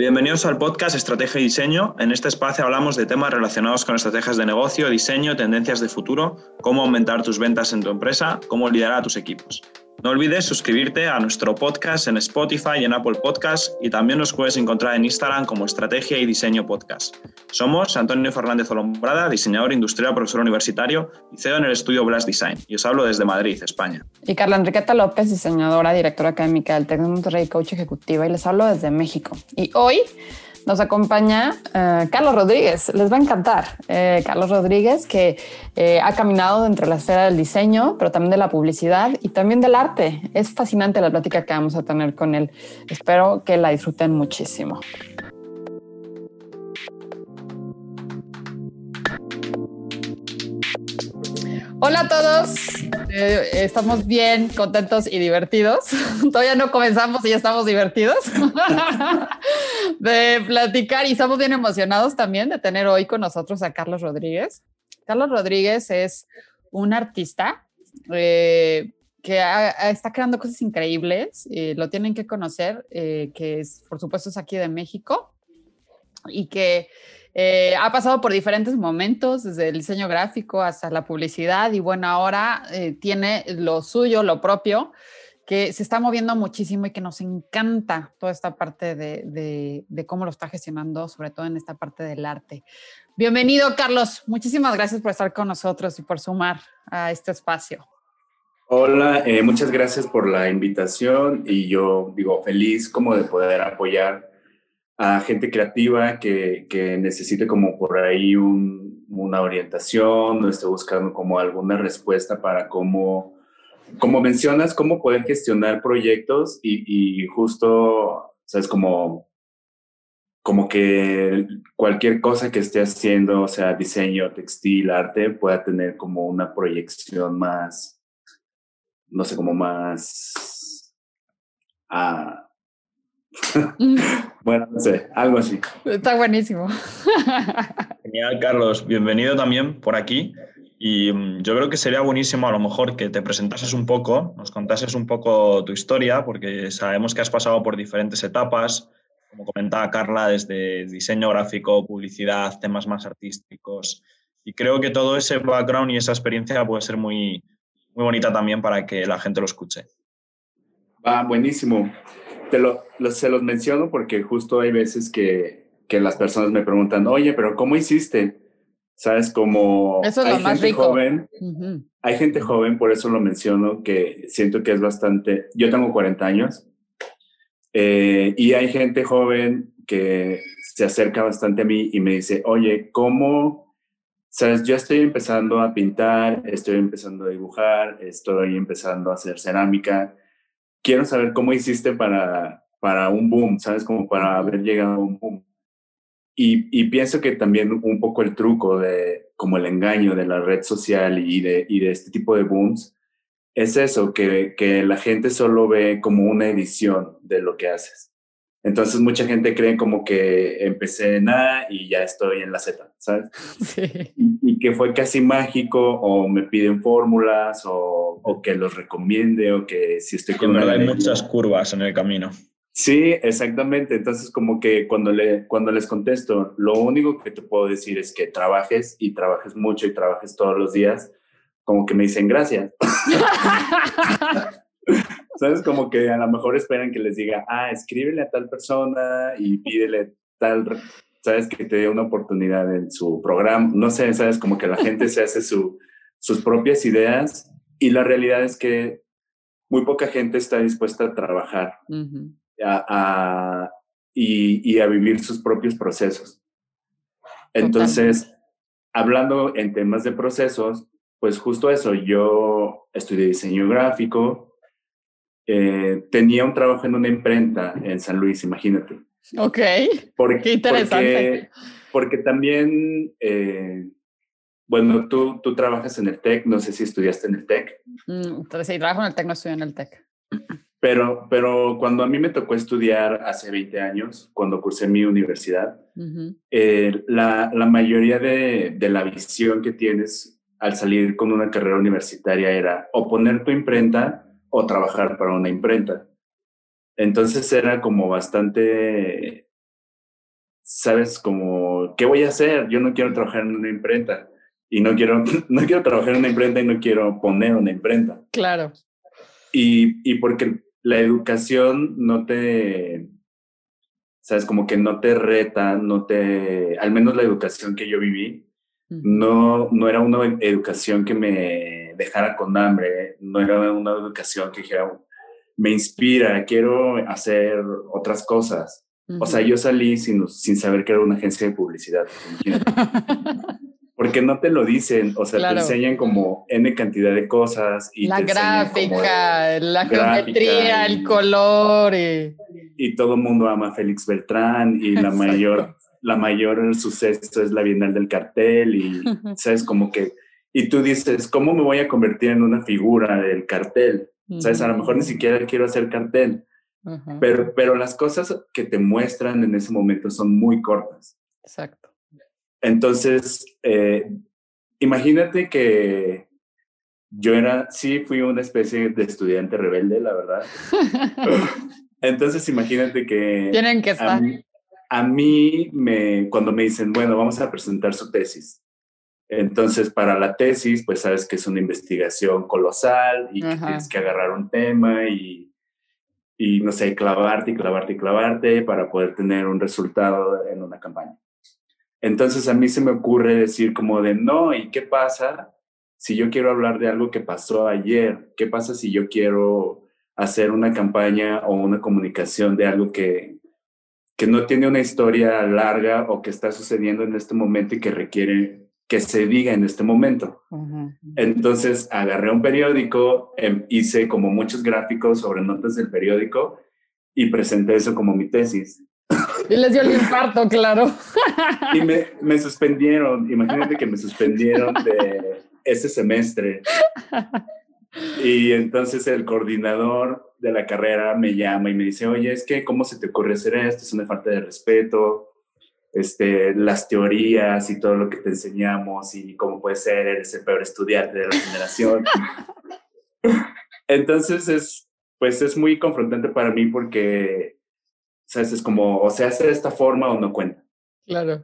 Bienvenidos al podcast Estrategia y Diseño. En este espacio hablamos de temas relacionados con estrategias de negocio, diseño, tendencias de futuro, cómo aumentar tus ventas en tu empresa, cómo liderar a tus equipos. No olvides suscribirte a nuestro podcast en Spotify y en Apple Podcasts y también nos puedes encontrar en Instagram como Estrategia y Diseño Podcast. Somos Antonio Fernández Olombrada, diseñador industrial, profesor universitario y CEO en el estudio Blast Design y os hablo desde Madrid, España. Y Carla Enriqueta López, diseñadora, directora académica del TEC de coach ejecutiva y les hablo desde México. Y hoy nos acompaña eh, Carlos Rodríguez. Les va a encantar. Eh, Carlos Rodríguez, que eh, ha caminado entre la esfera del diseño, pero también de la publicidad y también del arte. Es fascinante la plática que vamos a tener con él. Espero que la disfruten muchísimo. Hola a todos, eh, estamos bien, contentos y divertidos. Todavía no comenzamos y ya estamos divertidos de platicar y estamos bien emocionados también de tener hoy con nosotros a Carlos Rodríguez. Carlos Rodríguez es un artista eh, que está creando cosas increíbles, y lo tienen que conocer, eh, que es, por supuesto es aquí de México y que eh, ha pasado por diferentes momentos, desde el diseño gráfico hasta la publicidad y bueno, ahora eh, tiene lo suyo, lo propio, que se está moviendo muchísimo y que nos encanta toda esta parte de, cómo lo está gestionando, sobre todo en esta parte del arte. Bienvenido, Carlos. Muchísimas gracias por estar con nosotros y por sumar a este espacio. Hola, eh, muchas gracias por la invitación y yo digo feliz como de poder apoyar a gente creativa que, que necesite como por ahí una orientación o esté buscando como alguna respuesta para cómo, como mencionas, cómo poder gestionar proyectos y, y justo, sabes, como, como que cualquier cosa que esté haciendo, o sea, diseño, textil, arte, pueda tener como una proyección más, no sé, como más... Ah, bueno, no sé, algo así. Está buenísimo. Genial, Carlos. Bienvenido también por aquí. Y mm, yo creo que sería buenísimo a lo mejor que te presentases un poco, nos contases un poco tu historia, porque sabemos que has pasado por diferentes etapas, como comentaba Carla, desde diseño gráfico, publicidad, temas más artísticos. Y creo que todo ese background y esa experiencia puede ser muy, muy bonita también para que la gente lo escuche. Va, buenísimo. Te lo, se los menciono porque justo hay veces que, que, las personas me preguntan, oye, pero ¿cómo hiciste? Sabes, como eso es hay lo más gente rico. joven, hay gente joven, por eso lo menciono, que siento que es bastante, yo tengo 40 años, eh, y hay gente joven que se acerca bastante a mí y me dice, oye, ¿cómo? Sabes, yo estoy empezando a pintar, estoy empezando a dibujar, estoy empezando a hacer cerámica, quiero saber cómo hiciste para, para un boom, ¿sabes? Como para haber llegado a un boom. Y, y, pienso que también un poco el truco de, como el engaño de la red social y de, y de este tipo de booms, es eso, que, que la gente solo ve como una edición de lo que haces. Entonces mucha gente cree como que empecé en A y ya estoy en la Z, ¿sabes? Sí. Y, y, que fue casi mágico o me piden fórmulas o, o que los recomiende o que si estoy con... hay muchas curvas en el camino. Sí, exactamente. Entonces como que cuando, le, cuando les contesto, lo único que te puedo decir es que trabajes y trabajes mucho y trabajes todos los días, como que me dicen gracias. ¿Sabes? Como que a lo mejor esperan que les diga, ah, escríbele a tal persona y pídele tal, ¿sabes? Que te dé una oportunidad en su programa. No sé, ¿sabes? Como que la gente se hace su, sus propias ideas y la realidad es que muy poca gente está dispuesta a trabajar uh -huh. a, a, y, y, a vivir sus propios procesos. Entonces, Totalmente. hablando en temas de procesos, pues justo eso, yo estudié diseño gráfico, eh, tenía un trabajo en una imprenta en San Luis, imagínate. Ok. Porque, Qué interesante. Porque, porque también, eh, bueno, tú, tú trabajas en el TEC, no sé si estudiaste en el TEC. Mm, sí, trabajo en el TEC, no estudio en el TEC. Pero, pero cuando a mí me tocó estudiar hace 20 años, cuando cursé mi universidad, uh -huh. eh, la, la, mayoría de, de la visión que tienes al salir con una carrera universitaria era o poner tu imprenta o trabajar para una imprenta. Entonces era como bastante sabes como, ¿qué voy a hacer? Yo no quiero trabajar en una imprenta y no quiero, no quiero trabajar en una imprenta y no quiero poner una imprenta. Claro. Y, y porque la educación no te, sabes, como que no te reta, no te, al menos la educación que yo viví, no, no era una educación que me dejara con hambre, no era una educación que dijera, me inspira, quiero hacer otras cosas. O sea, yo salí sin, sin saber que era una agencia de publicidad. Porque no te lo dicen, o sea, te enseñan como N cantidad de cosas. Y la gráfica, la geometría, el color. Y... todo el mundo ama a Félix Beltrán y la mayor, la mayor suceso es la Bienal del Cartel y, ¿sabes? Como que, y tú dices, ¿cómo me voy a convertir en una figura del cartel? ¿Sabes? A lo mejor ni siquiera quiero hacer cartel. pero, pero las cosas que te muestran en ese momento son muy cortas. Exacto. Entonces, eh, imagínate que yo era, sí, fui una especie de estudiante rebelde, la verdad. Entonces, imagínate que... Tienen que estar. A mí, me, cuando me dicen, bueno, vamos a presentar su tesis. Entonces, para la tesis, pues sabes que es una investigación colosal y que tienes que agarrar un tema y, y, no sé, clavarte y clavarte y clavarte para poder tener un resultado en una campaña. Entonces a mí se me ocurre decir como de, no, ¿y qué pasa si yo quiero hablar de algo que pasó ayer? ¿Qué pasa si yo quiero hacer una campaña o una comunicación de algo que, que no tiene una historia larga o que está sucediendo en este momento y que requiere que se diga en este momento. Entonces agarré un periódico, em, hice como muchos gráficos sobre notas del periódico y presenté eso como mi tesis. Y les dio el infarto, claro. Y me, me suspendieron, imagínate que me suspendieron de ese semestre. Y entonces el coordinador de la carrera me llama y me dice, oye, es que, ¿cómo se te ocurre hacer esto? Es una falta de respeto. Este, las teorías y todo lo que te enseñamos y cómo puede ser, eres el peor estudiante de la generación. Entonces es, pues es muy confrontante para mí porque ¿Sabes? Es como, o se hace de esta forma o no cuenta. Claro.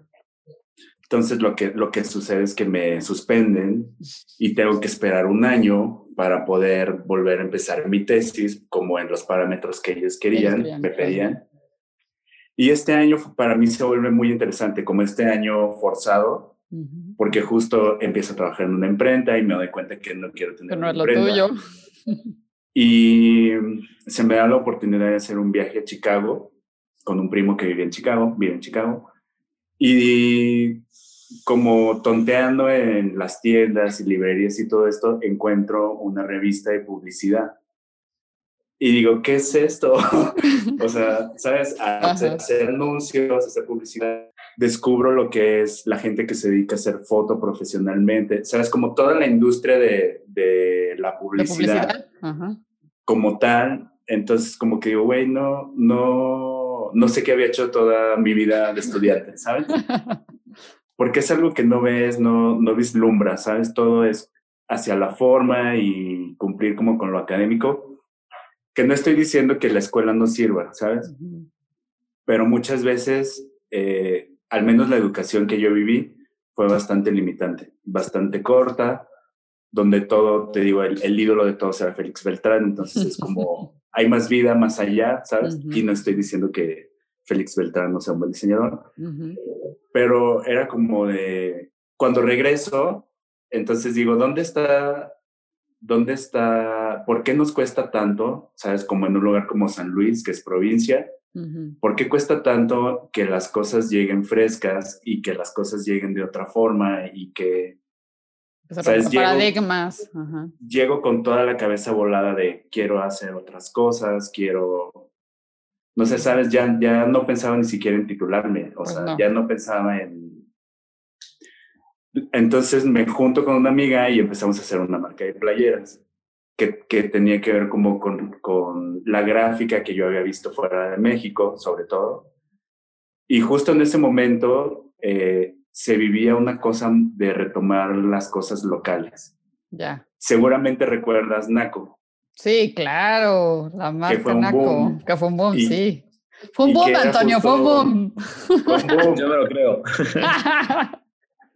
Entonces lo que, lo que sucede es que me suspenden y tengo que esperar un año para poder volver a empezar mi tesis como en los parámetros que ellos querían, me pedían. Y este año para mí se vuelve muy interesante, como este año forzado, porque justo empiezo a trabajar en una imprenta y me doy cuenta que no quiero tener no es lo tuyo. Y se me da la oportunidad de hacer un viaje a Chicago con un primo que vive en Chicago, vive en Chicago, y como tonteando en las tiendas y librerías y todo esto, encuentro una revista de publicidad. Y digo, ¿qué es esto? o sea, ¿sabes? hacer, anuncios, hacer publicidad. Descubro lo que es la gente que se dedica a hacer foto profesionalmente. ¿Sabes? Como toda la industria de, de la publicidad, como tal. Entonces, como que digo, güey, no, no, no, sé qué había hecho toda mi vida de estudiante, ¿sabes? Porque es algo que no ves, no, no vislumbras, ¿sabes? Todo es hacia la forma y cumplir como con lo académico, que no estoy diciendo que la escuela no sirva, ¿sabes? Pero muchas veces, eh, al menos la educación que yo viví, fue bastante limitante, bastante corta, donde todo, te digo, el, el ídolo de todos era Félix Beltrán, entonces es como hay más vida más allá, ¿sabes? Y no estoy diciendo que Félix Beltrán no sea un buen diseñador, pero era como de, cuando regreso, entonces digo, ¿dónde está, dónde está, por qué nos cuesta tanto, ¿sabes? Como en un lugar como San Luis, que es provincia, ¿por qué cuesta tanto que las cosas lleguen frescas y que las cosas lleguen de otra forma y que paradigmas. Llego, con toda la cabeza volada de quiero hacer otras cosas, quiero... No sé, sabes, ya, ya no pensaba ni siquiera en titularme, o pues sea, ya no pensaba en... Entonces me junto con una amiga y empezamos a hacer una marca de playeras que, que tenía que ver como con, con la gráfica que yo había visto fuera de México, sobre todo. Y justo en ese momento eh, se vivía una cosa de retomar las cosas locales. Ya. Seguramente recuerdas Naco. Sí, claro, la marca Naco, que fue un boom, sí. Fue un boom, que Antonio, fue un boom. Fue un boom. Yo me lo creo.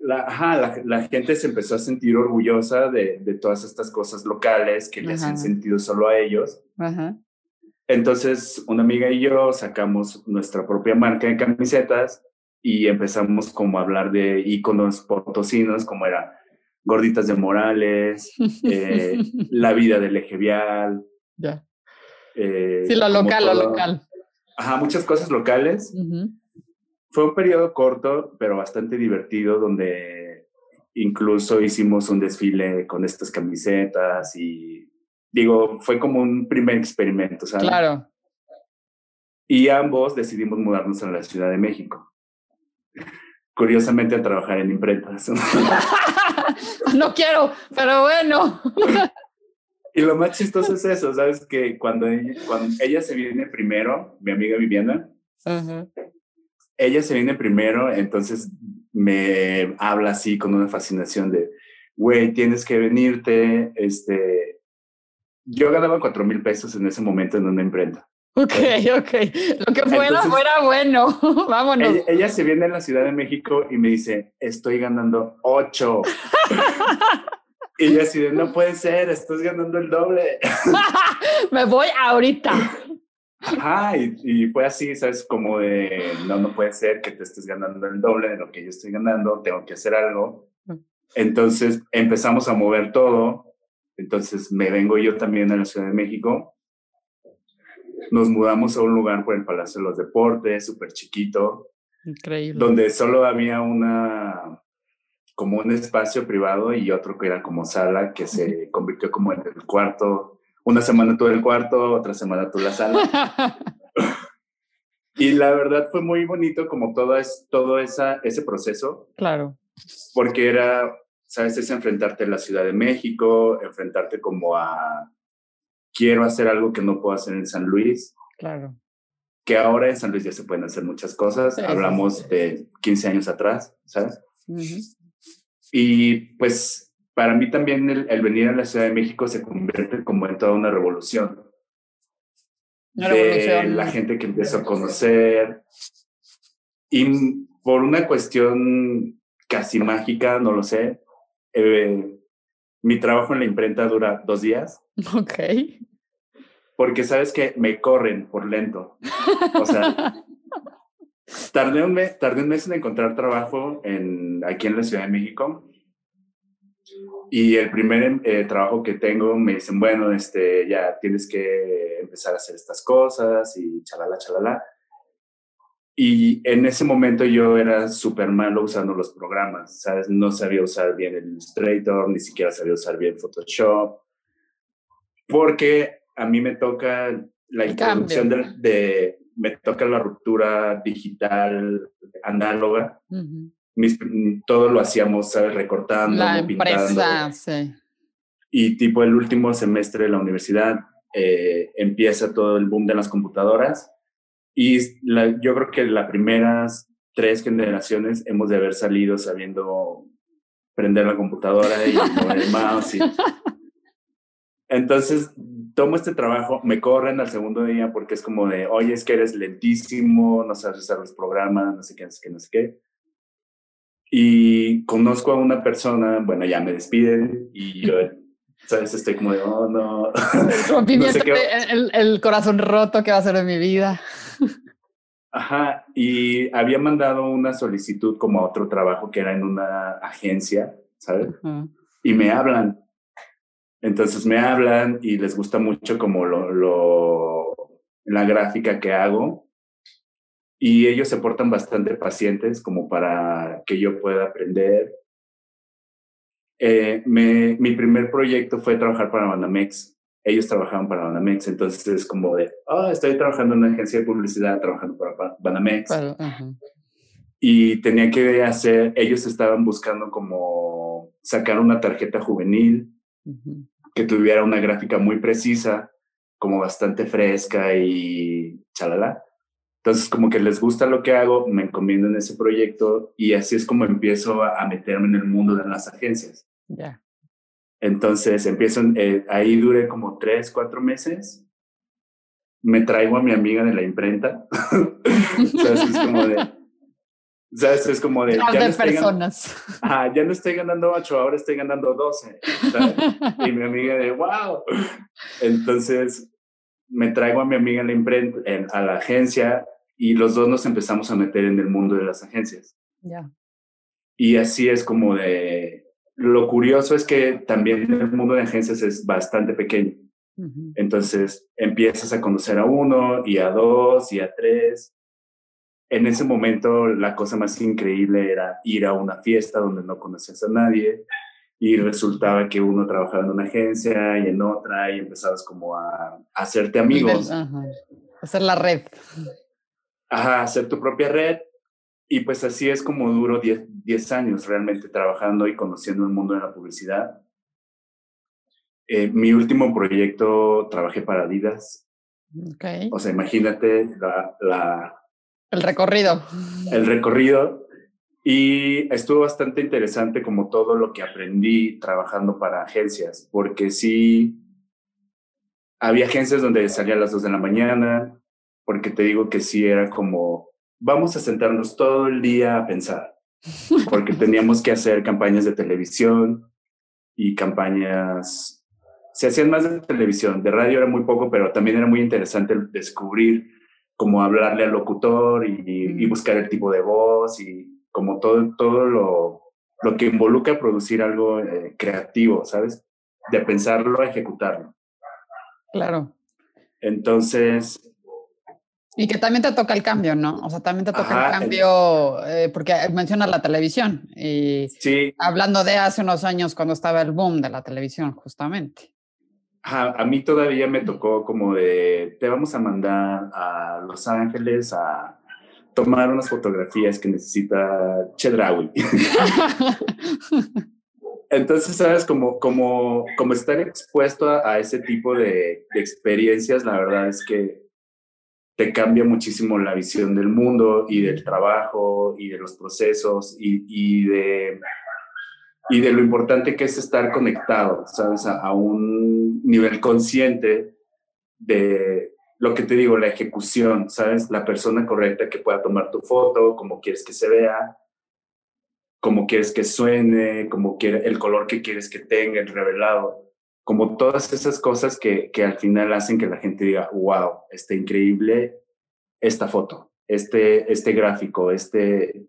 la, ajá, la, la gente se empezó a sentir orgullosa de, de todas estas cosas locales que le Ajá. sentido solo a ellos. Ajá. Entonces, una amiga y yo sacamos nuestra propia marca de camisetas y empezamos como a hablar de íconos potosinos, como era Gorditas de Morales, eh, La vida del eje vial. Ya. eh, Sí, lo local, lo todo- local. Ajá, muchas cosas locales. Ujú. Fue un periodo corto, pero bastante divertido, donde incluso hicimos un desfile con estas camisetas y digo, fue como un primer experimento, ¿sabes? Claro. Y ambos decidimos mudarnos a la Ciudad de México. Curiosamente a trabajar en imprentas. no quiero, pero bueno. y lo más chistoso es eso, ¿sabes? Que cuando ella, cuando ella se viene primero, mi amiga Viviana, Ajá. Ella se viene primero, entonces me habla así con una fascinación de, güey, tienes que venirte, este, yo ganaba cuatro mil pesos en ese momento en una imprenta. Ok, ok. Lo que fuera, Entonces- fuera bueno. Vámonos. Ella, ella se viene a la Ciudad de México y me dice, estoy ganando ocho. y yo así de, no puede ser, estás ganando el doble. Me voy ahorita. Ajá, y, y fue así, ¿sabes? Como de, no, no puede ser que te estés ganando el doble de lo que yo estoy ganando, tengo que hacer algo. Entonces empezamos a mover todo. Entonces me vengo yo también a la Ciudad de México. Nos mudamos a un lugar por el Palacio de los Deportes, súper chiquito, Increíble. donde solo había una, como un espacio privado y otro que era como sala, que se convirtió como en el cuarto. Una semana tú el cuarto, otra semana tú la sala. Y la verdad fue muy bonito como todo, es, todo esa, ese proceso, claro. porque era, sabes, es enfrentarte a la Ciudad de México, enfrentarte como a, quiero hacer algo que no puedo hacer en San Luis, Claro. que ahora en San Luis ya se pueden hacer muchas cosas, Sí, hablamos sí. de 15 años atrás, ¿sabes? Y pues para mí también el, el venir a la Ciudad de México se convierte como en toda una revolución. Una de revolución. la gente que empiezo a conocer. Y por una cuestión casi mágica, no lo sé, eh, mi trabajo en la imprenta dura dos días, Ok. porque sabes que me corren por lento. O sea, tardé un, mes, tardé un mes en encontrar trabajo en, aquí en la Ciudad de México. Y el primer eh, trabajo que tengo me dicen, bueno, este, ya tienes que empezar a hacer estas cosas y chalala, chalala. Y en ese momento yo era súper malo usando los programas, ¿sabes? No sabía usar bien el Illustrator, ni siquiera sabía usar bien Photoshop, porque a mí me toca la El introducción de, de- me toca la ruptura digital análoga. Ujú. Mis- todo lo hacíamos, ¿sabes? Recortando, La pintando. empresa, sí. Y tipo el último semestre de la universidad eh, empieza todo el boom de las computadoras. Y la- yo creo que las primeras tres generaciones hemos de haber salido sabiendo prender la computadora y mover el mouse. y- Entonces, tomo este trabajo, me corren al segundo día porque es como de, oye, es que eres lentísimo, no sabes usar los programas, no sé qué, no sé qué, no sé qué. Y conozco a una persona, bueno, ya me despiden y yo, ¿sabes? Estoy como de, oh, no. Rompimiento, No sé qué- de- el, el corazón roto que va a ser de mi vida. Ajá, y había mandado una solicitud como a otro trabajo que era en una agencia, ¿sabes? Ujú. Y me hablan. Entonces me hablan y les gusta mucho como lo, lo la gráfica que hago. Y ellos se portan bastante pacientes como para que yo pueda aprender. Eh, me, mi primer proyecto fue trabajar para Banamex. Ellos trabajaban para Banamex, entonces es como de, oh, estoy trabajando en una agencia de publicidad, trabajando para Ba- Banamex Pero, ujú. y tenía que hacer, ellos estaban buscando como sacar una tarjeta juvenil Ujú. que tuviera una gráfica muy precisa, como bastante fresca y chalala. Entonces, como que les gusta lo que hago, me encomiendan ese proyecto y así es como empiezo a, a meterme en el mundo de las agencias. Ya. Entonces, empiezo, eh, ahí duré como tres, cuatro meses me traigo a mi amiga de la imprenta. ¿Sabes? Es como de... ¿Sabes? Es como de... Ya de personas. Ganando, ya no estoy ganando ocho, ahora estoy ganando doce. Y mi amiga de, wow. Entonces, me traigo a mi amiga a la imprenta, a la agencia, y los dos nos empezamos a meter en el mundo de las agencias. Ya. Y así es como de... Lo curioso es que también el mundo de agencias es bastante pequeño. Entonces empiezas a conocer a uno y a dos y a tres. En ese momento la cosa más increíble era ir a una fiesta donde no conocías a nadie y resultaba que uno trabajaba en una agencia y en otra y empezabas como a, hacerte amigos. Hacer la red. Ajá, hacer tu propia red. Y pues así es como duro 10 años realmente trabajando y conociendo el mundo de la publicidad. Eh, mi último proyecto trabajé para Adidas. Okay. O sea, imagínate la, la, El recorrido. El recorrido. Y estuvo bastante interesante como todo lo que aprendí trabajando para agencias, porque sí, había agencias donde salía a las 2 de la mañana, porque te digo que sí era como, vamos a sentarnos todo el día a pensar, porque teníamos que hacer campañas de televisión y campañas se hacían más de televisión, de radio era muy poco, pero también era muy interesante descubrir cómo hablarle al locutor y, buscar el tipo de voz y como todo, todo lo, lo que involucra producir algo eh, creativo, ¿sabes? De pensarlo a ejecutarlo. Claro. Entonces... Y que también te toca el cambio, ¿no? O sea, también te toca el cambio, eh, porque mencionas la televisión. Y sí. hablando de hace unos años cuando estaba el boom de la televisión, justamente a, mí todavía me tocó como de, te vamos a mandar a Los Ángeles a tomar unas fotografías que necesita Chedraui. Entonces, ¿sabes? Como, como, como estar expuesto a, ese tipo de, de, experiencias, la verdad es que te cambia muchísimo la visión del mundo y del trabajo y de los procesos y, y de y de lo importante que es estar conectado, ¿sabes? A, un nivel consciente de lo que te digo, la ejecución, ¿sabes? La persona correcta que pueda tomar tu foto, como quieres que se vea, como quieres que suene, como quiere, el color que quieres que tenga, el revelado, como todas esas cosas que, que al final hacen que la gente diga, wow, está increíble esta foto, este, este gráfico, este,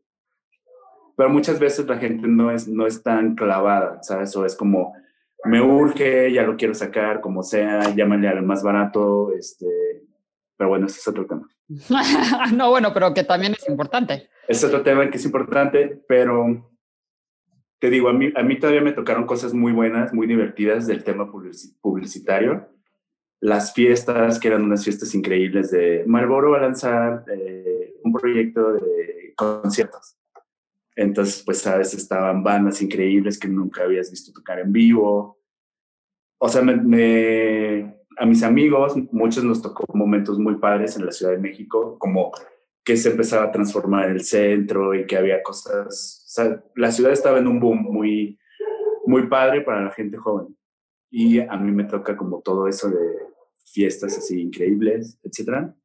pero muchas veces la gente no es, no es tan clavada, ¿sabes? O es como, me urge, ya lo quiero sacar, como sea, llámale al más barato, este, pero bueno, ese es otro tema. no, bueno, pero que también es importante. Es otro tema que es importante, pero te digo, a mí, a mí todavía me tocaron cosas muy buenas, muy divertidas del tema publicitario. Las fiestas, que eran unas fiestas increíbles de Marlboro va a lanzar eh, un proyecto de conciertos. Entonces, pues, sabes, estaban bandas increíbles que nunca habías visto tocar en vivo. O sea, me, a mis amigos, muchos nos tocó momentos muy padres en la Ciudad de México, como que se empezaba a transformar el centro y que había cosas, la ciudad estaba en un boom muy, muy padre para la gente joven. Y a mí me toca como todo eso de fiestas así increíbles, etcétera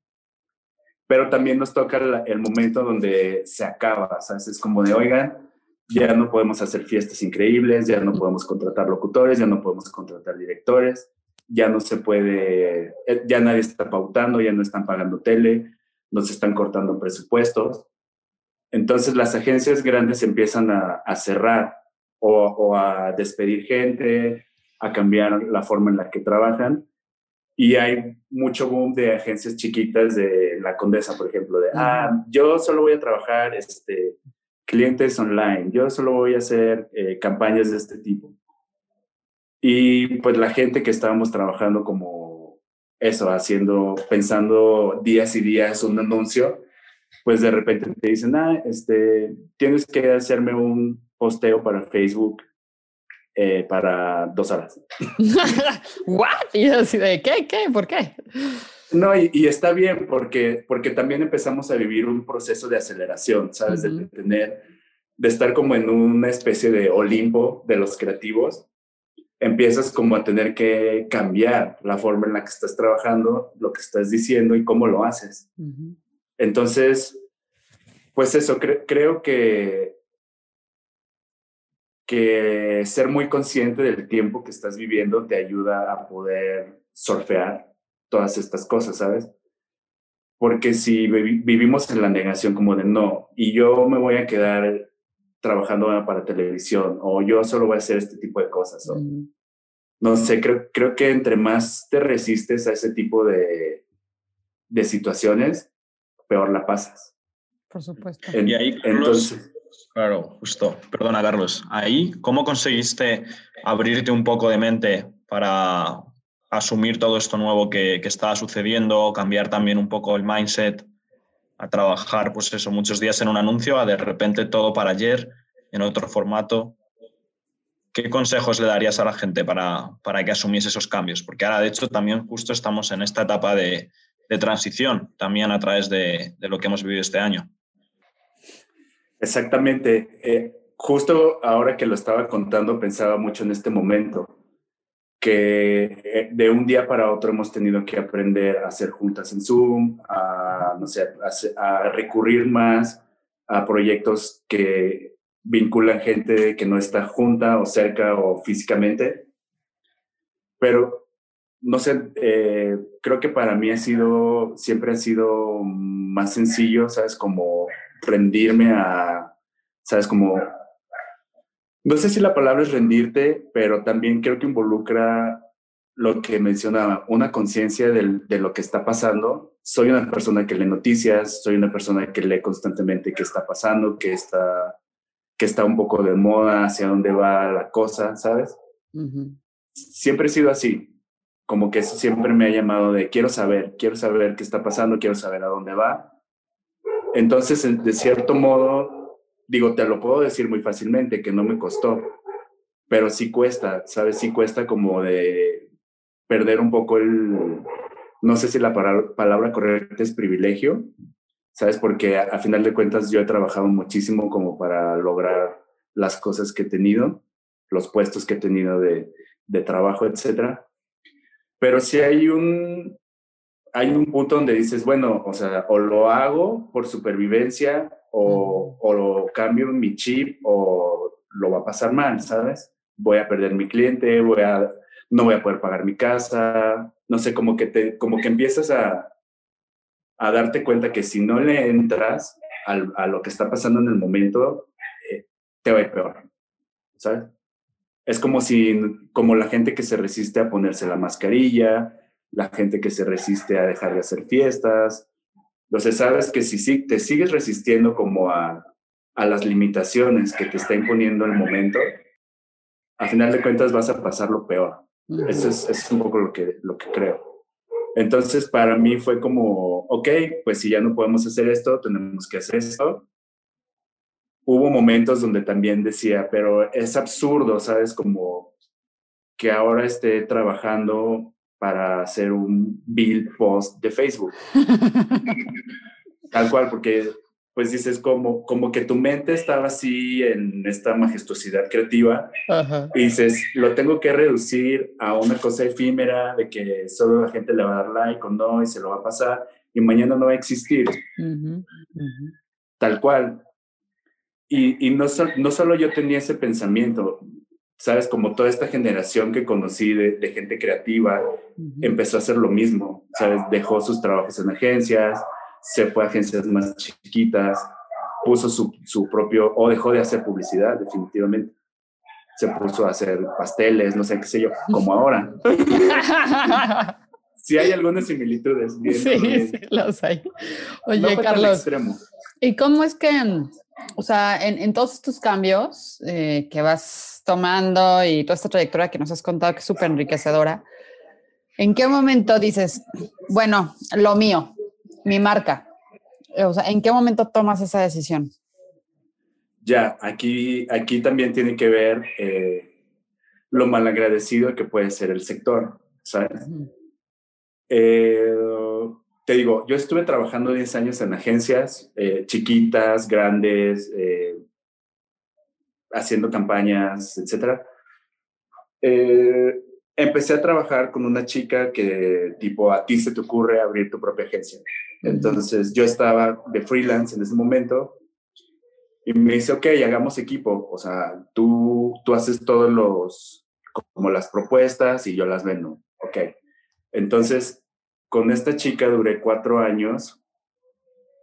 pero también nos toca el, momento donde se acaba, ¿sabes? Es como de, oigan, ya no podemos hacer fiestas increíbles, ya no podemos contratar locutores, ya no podemos contratar directores, ya no se puede, eh, ya nadie está pautando, ya no están pagando tele, nos están cortando presupuestos. Entonces las agencias grandes empiezan a, cerrar o, o a despedir gente, a cambiar la forma en la que trabajan y hay mucho boom de agencias chiquitas de la Condesa, por ejemplo, de, ah, yo solo voy a trabajar este, clientes online, yo solo voy a hacer eh, campañas de este tipo. Y pues la gente que estábamos trabajando como eso, haciendo, pensando días y días un anuncio, pues de repente te dicen, ah, este, tienes que hacerme un posteo para Facebook eh, para dos horas. ¿What? ¿Y así de qué? ¿Qué? ¿Por qué? No, y, está bien porque, porque también empezamos a vivir un proceso de aceleración, ¿sabes? De tener, de estar como en una especie de Olimpo de los creativos, empiezas como a tener que cambiar la forma en la que estás trabajando, lo que estás diciendo y cómo lo haces. Entonces, pues eso, creo que, que ser muy consciente del tiempo que estás viviendo te ayuda a poder surfear todas estas cosas, ¿sabes? Porque si vivimos en la negación como de no, y yo me voy a quedar trabajando para televisión, o yo solo voy a hacer este tipo de cosas, no sé, creo, creo que entre más te resistes a ese tipo de, de situaciones, peor la pasas. Por supuesto. y ahí, entonces, claro, justo, perdona Carlos, ahí, ¿cómo conseguiste abrirte un poco de mente para asumir todo esto nuevo que, que estaba sucediendo, cambiar también un poco el mindset, a trabajar, pues eso, muchos días en un anuncio, a de repente todo para ayer, en otro formato? ¿Qué consejos le darías a la gente para, para que asumiese esos cambios? Porque ahora, de hecho, también justo estamos en esta etapa de, de transición, también a través de, de, lo que hemos vivido este año. Exactamente. Eh, justo ahora que lo estaba contando, pensaba mucho en este momento, que eh, de un día para otro hemos tenido que aprender a hacer juntas en Zoom, a, no sé, a, recurrir más a proyectos que vinculan gente que no está junta o cerca o físicamente. Pero, no sé, eh, creo que para mí ha sido, siempre ha sido más sencillo, ¿sabes? Como rendirme a, ¿sabes? Como, no sé si la palabra es rendirte, pero también creo que involucra lo que mencionaba, una conciencia de lo que está pasando. Soy una persona que lee noticias, soy una persona que lee constantemente qué está pasando, qué está que está un poco de moda, hacia dónde va la cosa, ¿sabes? Siempre he sido así, como que eso siempre me ha llamado de quiero saber, quiero saber qué está pasando, quiero saber a dónde va. Entonces, de cierto modo, digo, te lo puedo decir muy fácilmente, que no me costó, pero sí cuesta, ¿sabes? Sí cuesta como de perder un poco el, no sé si la palabra correcta es privilegio, ¿sabes? Porque a, final de cuentas yo he trabajado muchísimo como para lograr las cosas que he tenido, los puestos que he tenido de, de trabajo, etcétera. Pero si hay un, hay un punto donde dices, bueno, o sea, o lo hago por supervivencia o, o lo cambio mi chip o lo va a pasar mal, ¿sabes? Voy a perder mi cliente, voy a, no voy a poder pagar mi casa, no sé, como que, te, como que empiezas a, a darte cuenta que si no le entras a lo que está pasando en el momento, eh, te va a ir peor, ¿sabes? Es como si, como la gente que se resiste a ponerse la mascarilla, la gente que se resiste a dejar de hacer fiestas. Entonces, sabes que si te sigues resistiendo como a, a las limitaciones que te está imponiendo el momento, a final de cuentas vas a pasar lo peor. Eso es, es un poco lo que, lo que creo. Entonces, para mí fue como, ok, pues si ya no podemos hacer esto, tenemos que hacer esto. Hubo momentos donde también decía, pero es absurdo, ¿sabes? Como que ahora esté trabajando para hacer un bill post de Facebook. Tal cual, porque pues dices como, como que tu mente estaba así en esta majestuosidad creativa y dices, lo tengo que reducir a una cosa efímera de que solo la gente le va a dar like o no y se lo va a pasar y mañana no va a existir. Tal cual. Y, y no, no solo yo tenía ese pensamiento, sabes, como toda esta generación que conocí de, de gente creativa empezó a hacer lo mismo, sabes, dejó sus trabajos en agencias, se fue a agencias más chiquitas, puso su, su, propio, o dejó de hacer publicidad, definitivamente. Se puso a hacer pasteles, no sé qué sé yo, como ahora. sí hay algunas similitudes. sí, sí, los hay. Oye, Carlos, ¿y cómo es que, o sea, en, en todos estos cambios eh, que vas tomando y toda esta trayectoria que nos has contado, que es súper enriquecedora, ¿en qué momento dices, bueno, lo mío, mi marca. O sea, ¿en qué momento tomas esa decisión? Ya, aquí, aquí también tiene que ver eh, lo malagradecido que puede ser el sector, ¿sabes? Eh, te digo, yo estuve trabajando 10 años en agencias eh, chiquitas, grandes, haciendo campañas, etcétera. Eh, empecé a trabajar con una chica que tipo a ti se te ocurre abrir tu propia agencia. Entonces yo estaba de freelance en ese momento y me dice, ok, hagamos equipo. O sea, tú, tú haces todos los, como las propuestas y yo las vendo. Ok. Entonces, con esta chica duré cuatro años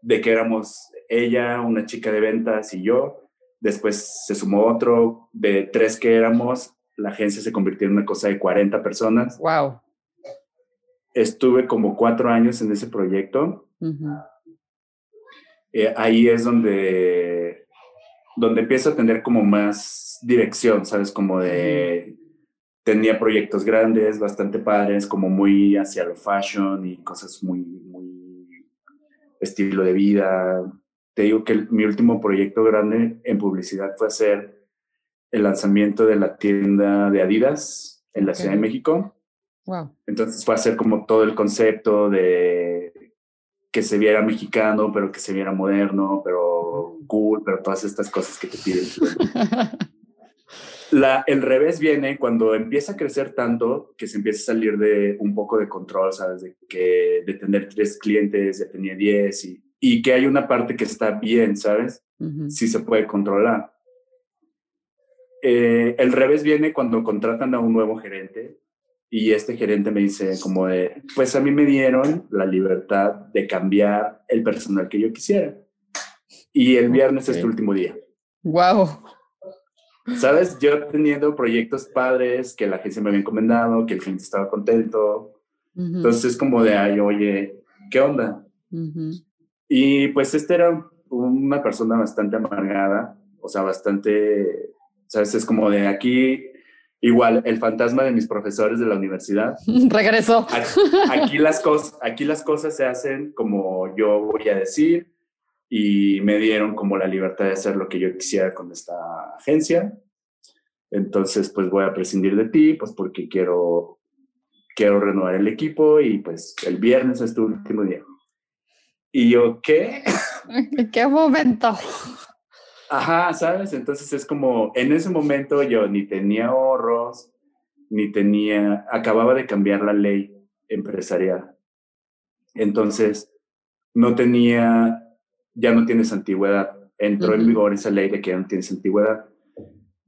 de que éramos ella, una chica de ventas y yo. Después se sumó otro de tres que éramos la agencia se convirtió en una cosa de 40 personas. Wow. Estuve como cuatro años en ese proyecto. Eh, ahí es donde, donde empiezo a tener como más dirección, ¿sabes? Como de... Tenía proyectos grandes, bastante padres, como muy hacia lo fashion y cosas muy, muy estilo de vida. Te digo que mi último proyecto grande en publicidad fue hacer el lanzamiento de la tienda de Adidas en la Ciudad de México. Wow. Entonces fue hacer como todo el concepto de que se viera mexicano, pero que se viera moderno, pero cool, pero todas estas cosas que te piden. La, el revés viene cuando empieza a crecer tanto que se empieza a salir de un poco de control, ¿sabes? De, que, de tener tres clientes, ya tenía diez y, y que hay una parte que está bien, ¿sabes? Sí se puede controlar. Eh, el revés viene cuando contratan a un nuevo gerente y este gerente me dice como de, pues a mí me dieron la libertad de cambiar el personal que yo quisiera. Y el viernes es tu último día. Wow. ¿Sabes? Yo teniendo proyectos padres que la agencia me había encomendado, que el cliente estaba contento. Entonces es como de, ay, oye, ¿qué onda? Y pues este era una persona bastante amargada, o sea, bastante ¿Sabes? Es como de aquí, igual, el fantasma de mis profesores de la universidad. Regresó. Aquí, las cosas, aquí las cosas se hacen como yo voy a decir y me dieron como la libertad de hacer lo que yo quisiera con esta agencia. Entonces, pues voy a prescindir de ti, pues porque quiero, quiero renovar el equipo y pues el viernes es tu último día. Y yo, ¿qué? ¿Qué momento? Ajá, ¿sabes? Entonces es como, en ese momento yo ni tenía ahorros, ni tenía, acababa de cambiar la ley empresarial. Entonces, no tenía, ya no tienes antigüedad. Entró en vigor esa ley de que ya no tienes antigüedad.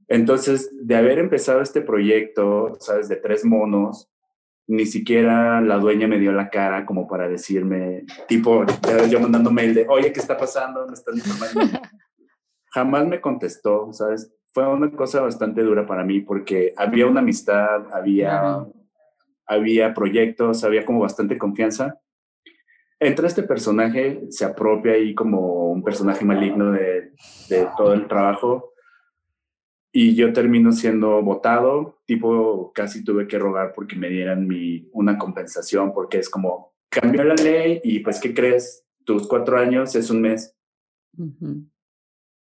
Entonces, de haber empezado este proyecto, ¿sabes? De tres monos, ni siquiera la dueña me dio la cara como para decirme, tipo, yo mandando mail de, oye, ¿qué está pasando? Me informando. jamás me contestó, ¿sabes? Fue una cosa bastante dura para mí porque había una amistad, había, había proyectos, había como bastante confianza. Entra este personaje, se apropia ahí como un personaje maligno de, de todo el trabajo y yo termino siendo votado, tipo casi tuve que rogar porque me dieran mi, una compensación porque es como cambió la ley y pues ¿qué crees? Tus cuatro años es un mes.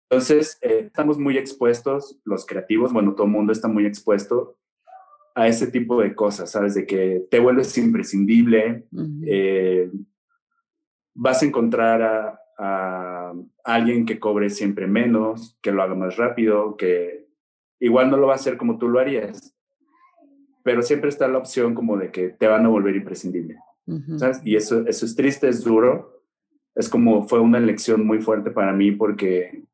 Entonces, eh, estamos muy expuestos, los creativos, bueno, todo el mundo está muy expuesto a ese tipo de cosas, ¿sabes? De que te vuelves imprescindible, eh, vas a encontrar a, a, alguien que cobre siempre menos, que lo haga más rápido, que igual no lo va a hacer como tú lo harías, pero siempre está la opción como de que te van a volver imprescindible, ¿sabes? Y eso, eso es triste, es duro, es como fue una lección muy fuerte para mí porque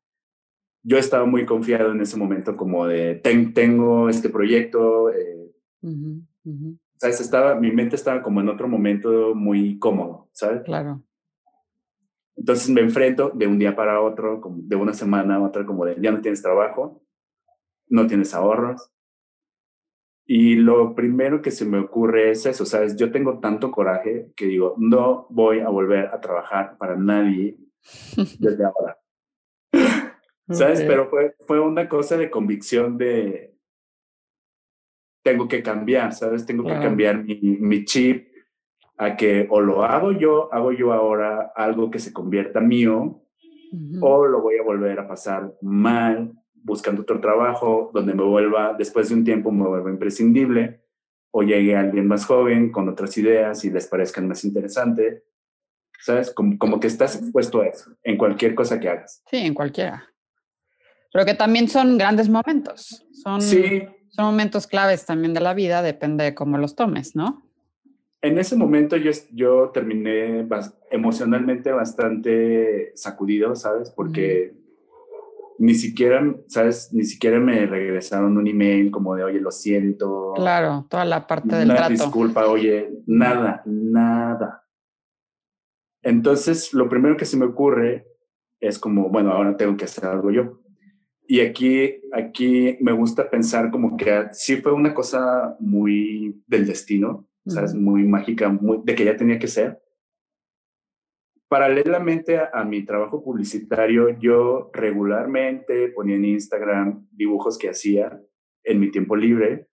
yo estaba muy confiado en ese momento como de, tengo este proyecto. Eh, ¿Sabes? Estaba, mi mente estaba como en otro momento muy cómodo, ¿sabes? Claro. Entonces me enfrento de un día para otro, como de una semana a otra, como de, ya no tienes trabajo, no tienes ahorros. Y lo primero que se me ocurre es eso, ¿sabes? Yo tengo tanto coraje que digo, no voy a volver a trabajar para nadie desde ahora. ¿Sabes? Pero fue, fue una cosa de convicción de, tengo que cambiar, ¿sabes? Tengo que cambiar mi, mi, chip a que o lo hago yo, hago yo ahora algo que se convierta mío, o lo voy a volver a pasar mal buscando otro trabajo donde me vuelva, después de un tiempo me vuelva imprescindible, o llegue alguien más joven con otras ideas y les parezcan más interesante, ¿sabes? Como, como que estás expuesto a eso, en cualquier cosa que hagas. Sí, en cualquiera pero que también son grandes momentos. Son, sí, Son momentos claves también de la vida, depende de cómo los tomes, ¿no? En ese momento yo, yo terminé emocionalmente bastante sacudido, ¿sabes? Porque ni siquiera, ¿sabes? Ni siquiera me regresaron un email como de, oye, lo siento. Claro, toda la parte del trato. Disculpa, oye, nada, nada. Entonces, lo primero que se me ocurre es como, bueno, ahora tengo que hacer algo yo. Y aquí, aquí me gusta pensar como que sí fue una cosa muy del destino, ¿sabes? Muy mágica, muy, de que ya tenía que ser paralelamente a, mi trabajo publicitario, yo regularmente ponía en Instagram dibujos que hacía en mi tiempo libre.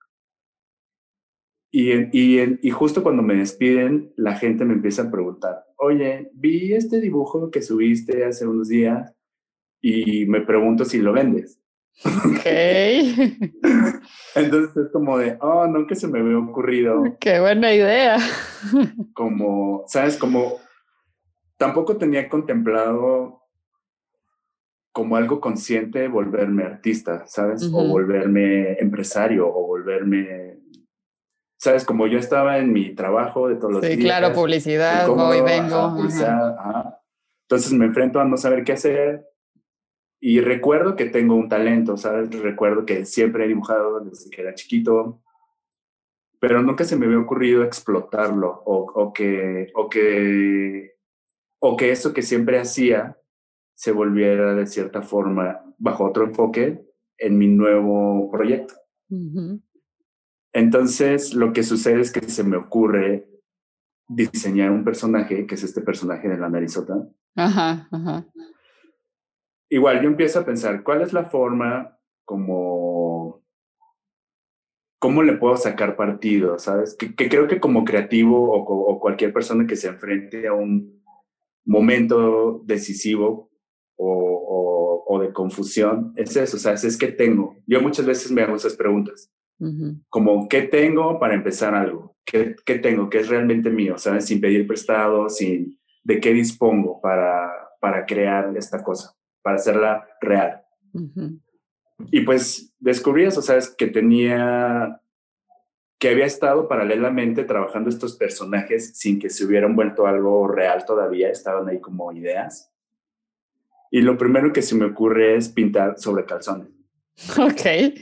Y, y, y, justo cuando me despiden, la gente me empieza a preguntar, oye, vi este dibujo que subiste hace unos días y me pregunto si lo vendes. Ok. Entonces es como de, oh, nunca se me había ocurrido. Qué buena idea. Como, ¿sabes? Como tampoco tenía contemplado como algo consciente volverme artista, ¿sabes? O volverme empresario o volverme, ¿sabes? Como yo estaba en mi trabajo de todos los días. Sí, claro, publicidad, voy, vengo. Entonces me enfrento a no saber qué hacer y recuerdo que tengo un talento, ¿sabes? Recuerdo que siempre he dibujado desde que era chiquito, pero nunca se me había ocurrido explotarlo o, o que, o que o que eso que siempre hacía se volviera de cierta forma, bajo otro enfoque, en mi nuevo proyecto. Entonces, lo que sucede es que se me ocurre diseñar un personaje, que es este personaje de la narizota. Ajá, ajá. Igual yo empiezo a pensar, ¿cuál es la forma como... ¿Cómo le puedo sacar partido? ¿Sabes? Que, creo que como creativo o cualquier persona que se enfrente a un momento decisivo o, o, de confusión es eso, o sea, es, que tengo. Yo muchas veces me hago esas preguntas, como, ¿qué tengo para empezar algo? ¿Qué, ¿Qué, tengo? ¿Qué es realmente mío? ¿Sabes? Sin pedir prestado, sin, ¿de qué dispongo para, para crear esta cosa, para hacerla real? Y pues descubrí eso, ¿sabes? Que tenía que había estado paralelamente trabajando estos personajes sin que se hubieran vuelto algo real todavía, estaban ahí como ideas. Y lo primero que se me ocurre es pintar sobre calzones. Ok.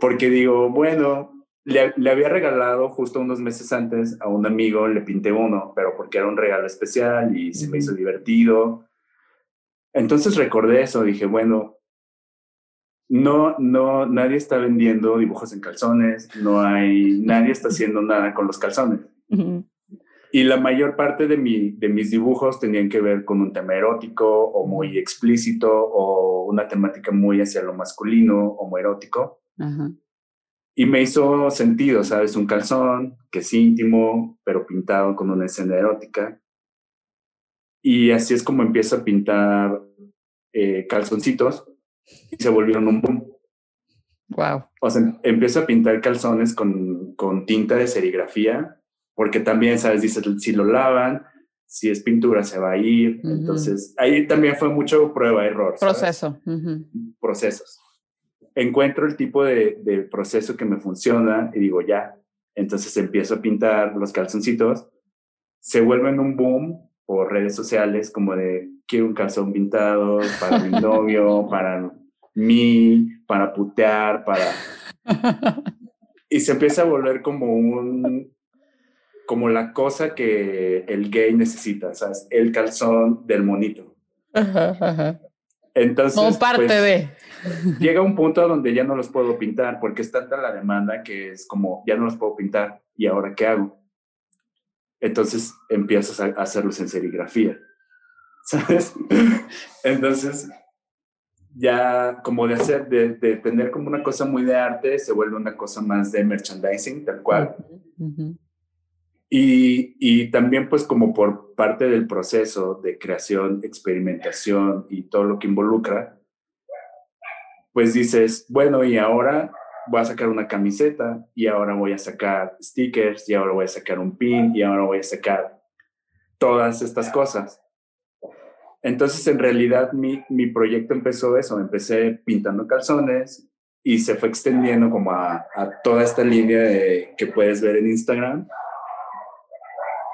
Porque digo, bueno, le, le, había regalado justo unos meses antes a un amigo, le pinté uno, pero porque era un regalo especial y se me hizo divertido. Entonces recordé eso, dije, bueno, no, no, nadie está vendiendo dibujos en calzones, no hay, nadie está haciendo nada con los calzones. Y la mayor parte de, mi, de mis dibujos tenían que ver con un tema erótico o muy explícito o una temática muy hacia lo masculino o muy erótico. Y me hizo sentido, ¿sabes? Un calzón que es íntimo, pero pintado con una escena erótica. Y así es como empiezo a pintar eh, calzoncitos y se volvieron un boom. Wow. O sea, empiezo a pintar calzones con, con tinta de serigrafía, porque también, ¿sabes? Dice, si lo lavan, si es pintura se va a ir. Entonces, ahí también fue mucho prueba-error. Proceso. Procesos. Encuentro el tipo de, de, proceso que me funciona y digo, ya. Entonces empiezo a pintar los calzoncitos. Se vuelven un boom por redes sociales como de quiero un calzón pintado para mi novio, para mí, para putear, para... Y se empieza a volver como un, como la cosa que el gay necesita, ¿sabes? El calzón del monito. Entonces, como parte pues, de. llega un punto donde ya no los puedo pintar porque es tanta la demanda que es como, ya no los puedo pintar y ahora qué hago. Entonces empiezas a hacerlos en serigrafía, ¿sabes? Entonces ya como de hacer, de, de, tener como una cosa muy de arte, se vuelve una cosa más de merchandising, tal cual. y, y, también pues como por parte del proceso de creación, experimentación y todo lo que involucra, pues dices, bueno, y ahora voy a sacar una camiseta y ahora voy a sacar stickers y ahora voy a sacar un pin y ahora voy a sacar todas estas cosas. Entonces, en realidad, mi, mi proyecto empezó eso. Empecé pintando calzones y se fue extendiendo como a, toda esta línea que puedes ver en Instagram.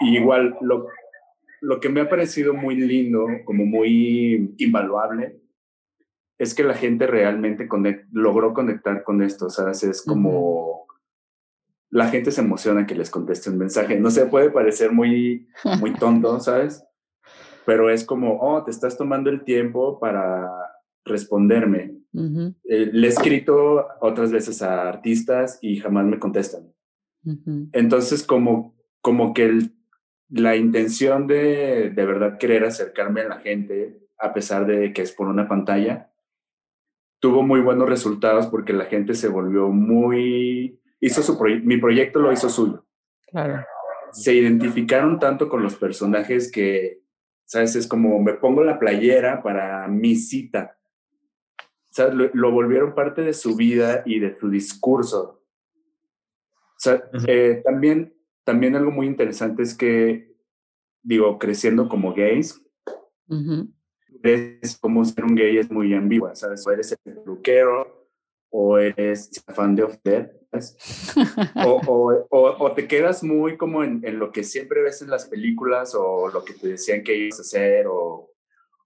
Y igual lo, lo que me ha parecido muy lindo, como muy invaluable, es que la gente realmente logró conectar con esto, ¿sabes? Es como... La gente se emociona que les conteste un mensaje. No sé, puede parecer muy, muy tonto, ¿sabes? Pero es como, oh, te estás tomando el tiempo para responderme. Eh, le he escrito otras veces a artistas y jamás me contestan. Entonces, como, como que la intención de de verdad querer acercarme a la gente, a pesar de que es por una pantalla, tuvo muy buenos resultados porque la gente se volvió muy... Hizo su mi proyecto lo hizo suyo. Claro. Se identificaron tanto con los personajes que, ¿sabes? Es como me pongo la playera para mi cita lo, volvieron parte de su vida y de su discurso. O sea, eh, también, también algo muy interesante es que, digo, creciendo como gays, es como ser un gay es muy ambigua, ¿sabes? O eres el peluquero, o eres fan de Off Dead, o, o, o, te quedas muy como en, en, lo que siempre ves en las películas, o lo que te decían que ibas a hacer, o,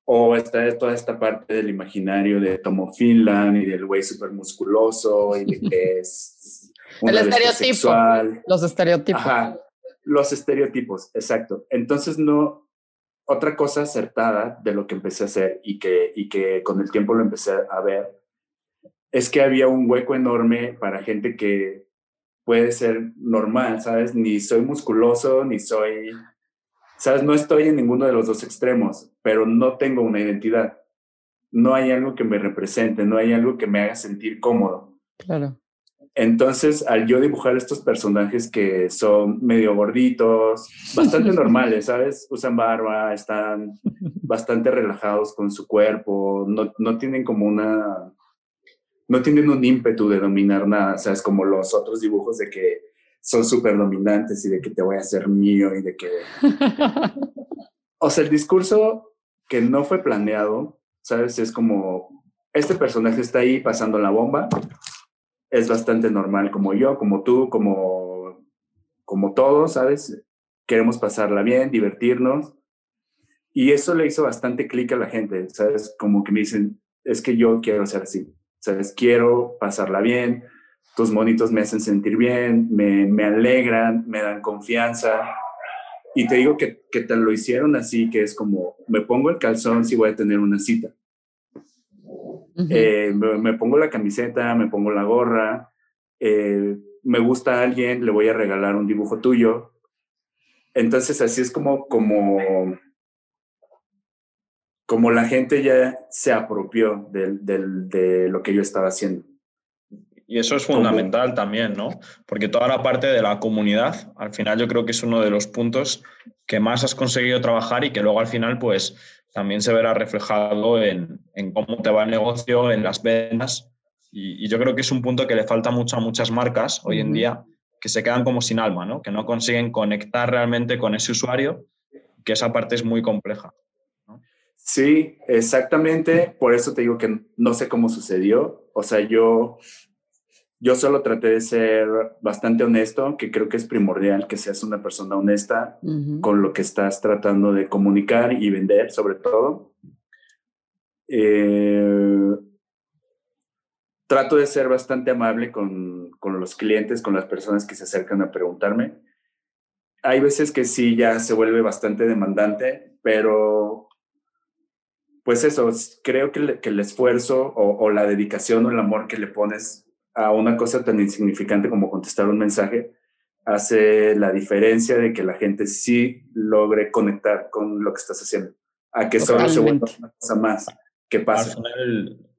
o está toda esta parte del imaginario de Tomo Finland y del güey súper musculoso y de que es el estereotipo. Los estereotipos. Ajá, los estereotipos, exacto. Entonces, no, otra cosa acertada de lo que empecé a hacer y que, y que con el tiempo lo empecé a ver, es que había un hueco enorme para gente que puede ser normal, ¿sabes? Ni soy musculoso, ni soy ¿Sabes? No estoy en ninguno de los dos extremos, pero no tengo una identidad. No hay algo que me represente, no hay algo que me haga sentir cómodo. Claro. Entonces, al yo dibujar estos personajes que son medio gorditos, bastante normales, ¿sabes? Usan barba, están bastante relajados con su cuerpo, no, no tienen como una, no tienen un ímpetu de dominar nada, ¿sabes? Como los otros dibujos de que son súper dominantes y de que te voy a hacer mío y de que... o sea, el discurso que no fue planeado, ¿sabes? Es como, este personaje está ahí pasando la bomba, es bastante normal como yo, como tú, como, como todos, ¿sabes? Queremos pasarla bien, divertirnos. Y eso le hizo bastante clic a la gente, ¿sabes? Como que me dicen, es que yo quiero ser así, ¿sabes? Quiero pasarla bien, tus monitos me hacen sentir bien, me, me alegran, me dan confianza. Y te digo que, que te lo hicieron así, que es como, me pongo el calzón si voy a tener una cita. Eh, me, pongo la camiseta, me pongo la gorra, eh, me gusta a alguien, le voy a regalar un dibujo tuyo. Entonces así es como, como, como la gente ya se apropió de lo que yo estaba haciendo. Y eso es fundamental también, ¿no? Porque toda la parte de la comunidad, al final yo creo que es uno de los puntos que más has conseguido trabajar y que luego al final pues también se verá reflejado en, cómo te va el negocio, en las ventas. Y, yo creo que es un punto que le falta mucho a muchas marcas hoy en día, que se quedan como sin alma, ¿no? Que no consiguen conectar realmente con ese usuario, que esa parte es muy compleja. Sí, exactamente. Por eso te digo que no sé cómo sucedió. O sea, yo yo solo traté de ser bastante honesto, que creo que es primordial que seas una persona honesta con lo que estás tratando de comunicar y vender, sobre todo. Eh, trato de ser bastante amable con, con, los clientes, con las personas que se acercan a preguntarme. Hay veces que sí, ya se vuelve bastante demandante, pero pues eso, creo que, que el esfuerzo o, o, la dedicación o el amor que le pones a una cosa tan insignificante como contestar un mensaje hace la diferencia de que la gente sí logre conectar con lo que estás haciendo, a que solo se vuelva una cosa más que pasa.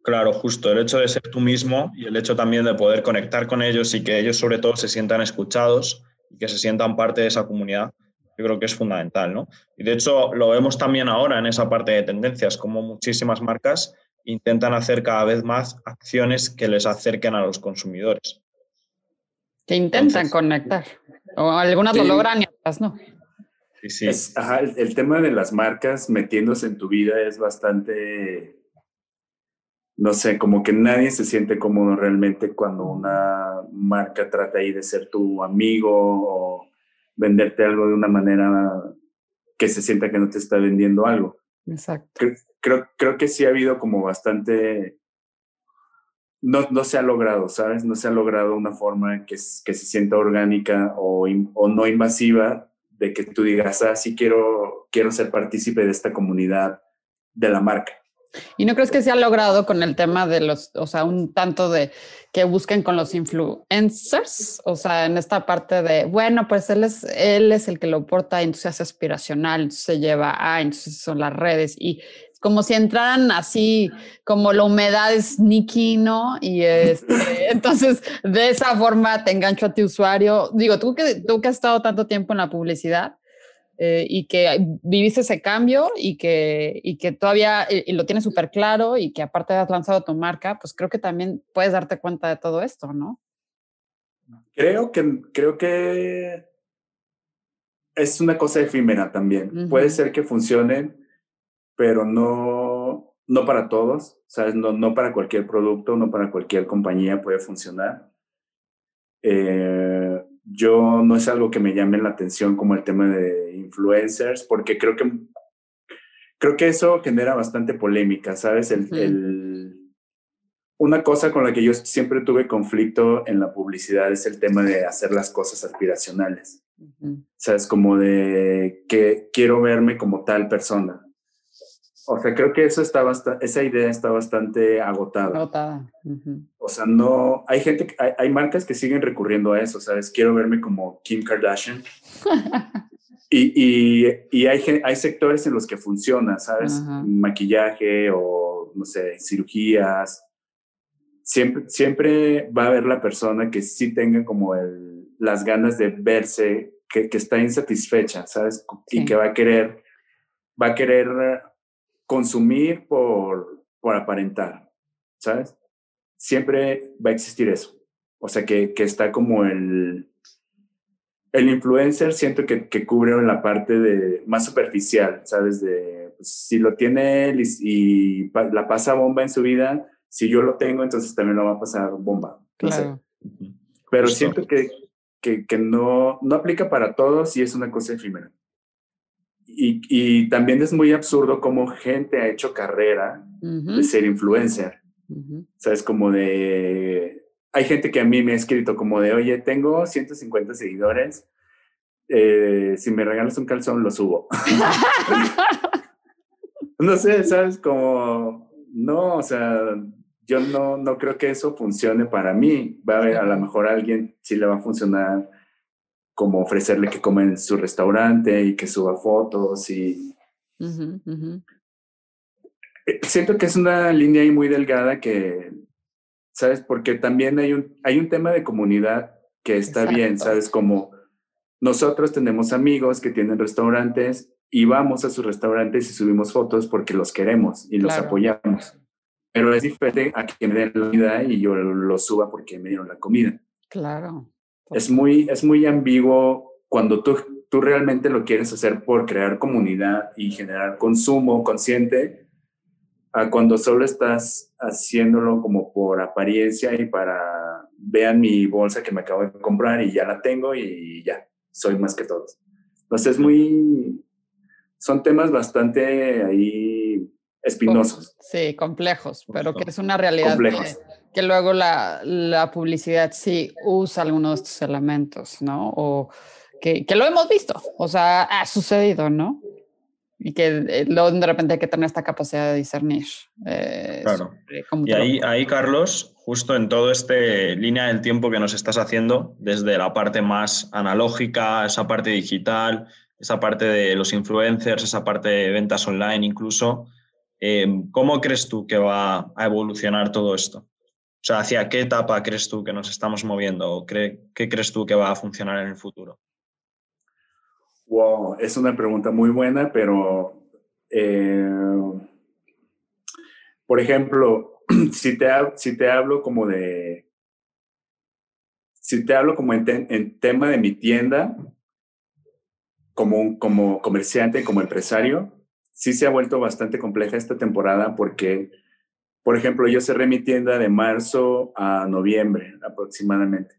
claro, justo el hecho de ser tú mismo y el hecho también de poder conectar con ellos y que ellos sobre todo se sientan escuchados y que se sientan parte de esa comunidad, yo creo que es fundamental, ¿no? Y de hecho lo vemos también ahora en esa parte de tendencias, como muchísimas marcas intentan hacer cada vez más acciones que les acerquen a los consumidores. Que intentan conectar. O algunas lo logran y otras no. Sí, sí. el, tema de las marcas metiéndose en tu vida es bastante no sé, como que nadie se siente cómodo realmente cuando una marca trata ahí de ser tu amigo o venderte algo de una manera que se sienta que no te está vendiendo algo. Exacto. Creo, creo, que sí ha habido como bastante... No, no se ha logrado, ¿sabes? No se ha logrado una forma que, que se sienta orgánica o, o no invasiva de que tú digas, ah, sí quiero, quiero ser partícipe de esta comunidad de la marca. ¿Y no crees que se ha logrado con el tema de los, o sea, un tanto de que busquen con los influencers? O sea, en esta parte de, bueno, pues él es, él es el que lo porta, entonces es aspiracional, entonces se lleva a, entonces son las redes y como si entraran así, como la humedad es Nicky, ¿no? Y este, entonces de esa forma te engancho a tu usuario. Digo, tú que, tú que has estado tanto tiempo en la publicidad, eh, y que viviste ese cambio y que, y que todavía y lo tienes súper claro y que aparte has lanzado tu marca, pues creo que también puedes darte cuenta de todo esto, ¿no? Creo que, creo que es una cosa efímera también. Puede ser que funcione, pero no, no para todos, ¿sabes? No, no para cualquier producto, no para cualquier compañía puede funcionar. Eh, yo no es algo que me llame la atención como el tema de influencers, porque creo que, creo que eso genera bastante polémica, ¿sabes? El, una cosa con la que yo siempre tuve conflicto en la publicidad es el tema de hacer las cosas aspiracionales. ¿Sabes? Como de que quiero verme como tal persona. O sea, creo que eso está esa idea está bastante agotada. Agotada. O sea, no, hay gente, hay, hay, marcas que siguen recurriendo a eso, ¿sabes? Quiero verme como Kim Kardashian. y, y, y hay, hay sectores en los que funciona, ¿sabes? Maquillaje o, no sé, cirugías. Siempre, siempre va a haber la persona que sí tenga como el, las ganas de verse, que, que está insatisfecha, ¿sabes? Y que va a querer, va a querer consumir por, por aparentar, ¿sabes? Siempre va a existir eso. O sea, que, que está como el, el influencer, siento que, que cubre la parte de, más superficial, ¿sabes? De, pues, si lo tiene él y, la pasa bomba en su vida, si yo lo tengo, entonces también lo va a pasar bomba. Claro. Pero siento que, que, que, no, no aplica para todos y es una cosa efímera. Y, y, también es muy absurdo cómo gente ha hecho carrera de ser influencer. ¿Sabes? Como de... Hay gente que a mí me ha escrito como de, oye, tengo 150 seguidores, eh, si me regalas un calzón lo subo. no sé, ¿sabes? Como, no, o sea, yo no, no creo que eso funcione para mí. Va a haber, a lo mejor a alguien sí le va a funcionar como ofrecerle que coma en su restaurante y que suba fotos y... Eh, siento que es una línea ahí muy delgada que, ¿sabes? Porque también hay un, hay un tema de comunidad que está bien, ¿sabes? Como nosotros tenemos amigos que tienen restaurantes y vamos a sus restaurantes y subimos fotos porque los queremos y los apoyamos. Pero es diferente a que me den la comida y yo lo suba porque me dieron la comida. Claro es muy, es muy ambiguo cuando tú, tú realmente lo quieres hacer por crear comunidad y generar consumo consciente, a cuando solo estás haciéndolo como por apariencia y para vean mi bolsa que me acabo de comprar y ya la tengo y ya, soy más que todos. Entonces es muy, son temas bastante ahí espinosos. Sí, complejos, pero que es una realidad. Complejos que luego la, la, publicidad sí usa algunos de estos elementos, ¿no? O que, que, lo hemos visto, o sea, ha sucedido, ¿no? Y que eh, luego de repente hay que tener esta capacidad de discernir. Eh, claro. Y ahí, ahí, Carlos, justo en todo este línea del tiempo que nos estás haciendo, desde la parte más analógica, esa parte digital, esa parte de los influencers, esa parte de ventas online incluso, eh, ¿cómo crees tú que va a evolucionar todo esto? O sea, ¿hacia qué etapa crees tú que nos estamos moviendo? ¿O ¿Qué crees tú que va a funcionar en el futuro? Wow, es una pregunta muy buena, pero eh, por ejemplo, si te, si te hablo como de, si te hablo como en, tema de mi tienda, como, como comerciante, como empresario, sí se ha vuelto bastante compleja esta temporada porque Por ejemplo, yo cerré mi tienda de marzo a noviembre aproximadamente,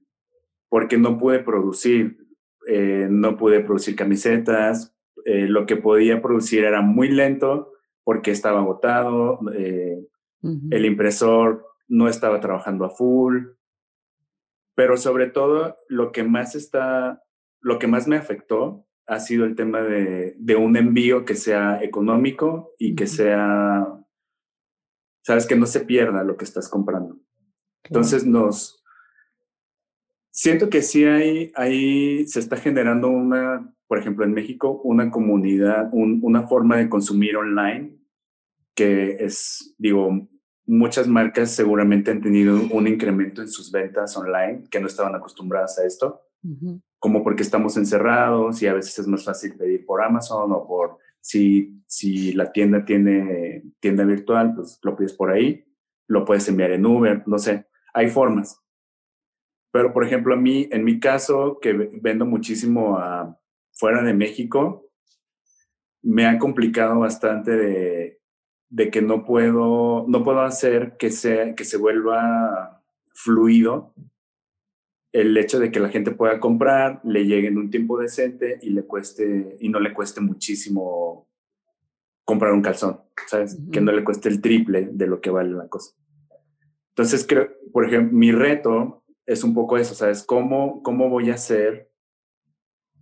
porque no pude producir, eh, no pude producir camisetas, eh, lo que podía producir era muy lento porque estaba agotado, eh, el impresor no estaba trabajando a full, pero sobre todo lo que más está, lo que más me afectó ha sido el tema de, de un envío que sea económico y que sea, sabes, que no se pierda lo que estás comprando. Entonces nos, siento que sí hay, hay, se está generando una, por ejemplo, en México, una comunidad, una forma de consumir online que es, digo, muchas marcas seguramente han tenido un incremento en sus ventas online que no estaban acostumbradas a esto, como porque estamos encerrados y a veces es más fácil pedir por Amazon o por si, si la tienda tiene tienda virtual, pues lo pides por ahí, lo puedes enviar en Uber, no sé, hay formas. Pero, por ejemplo, a mí, en mi caso, que vendo muchísimo a, fuera de México, me ha complicado bastante de de que no puedo, no puedo hacer que, sea, que se vuelva fluido el hecho de que la gente pueda comprar, le llegue en un tiempo decente y le cueste y no le cueste muchísimo comprar un calzón, ¿sabes? Que no le cueste el triple de lo que vale la cosa. Entonces creo, por ejemplo, mi reto es un poco eso, ¿sabes? ¿Cómo, cómo voy a hacer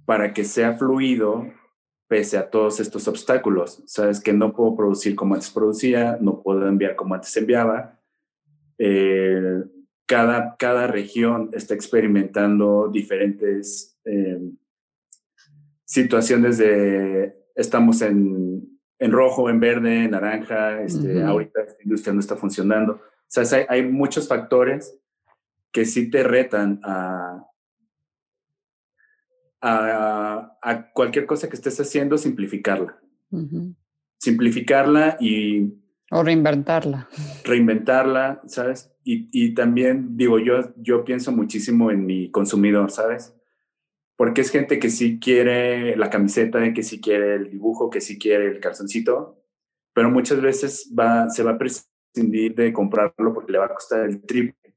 para que sea fluido pese a todos estos obstáculos. Sabes que no puedo producir como antes producía, no puedo enviar como antes enviaba. Eh, cada, cada región está experimentando diferentes eh, situaciones de, estamos en, en, rojo, en verde, en naranja, este, ahorita esta industria no está funcionando. O sea, hay, hay muchos factores que sí te retan a, a, cualquier cosa que estés haciendo, simplificarla. Simplificarla y... O reinventarla. Reinventarla, ¿sabes? Y, y, también, digo, yo, yo pienso muchísimo en mi consumidor, ¿sabes? Porque es gente que sí quiere la camiseta, que sí quiere el dibujo, que sí quiere el calzoncito, pero muchas veces va, se va a prescindir de comprarlo porque le va a costar el triple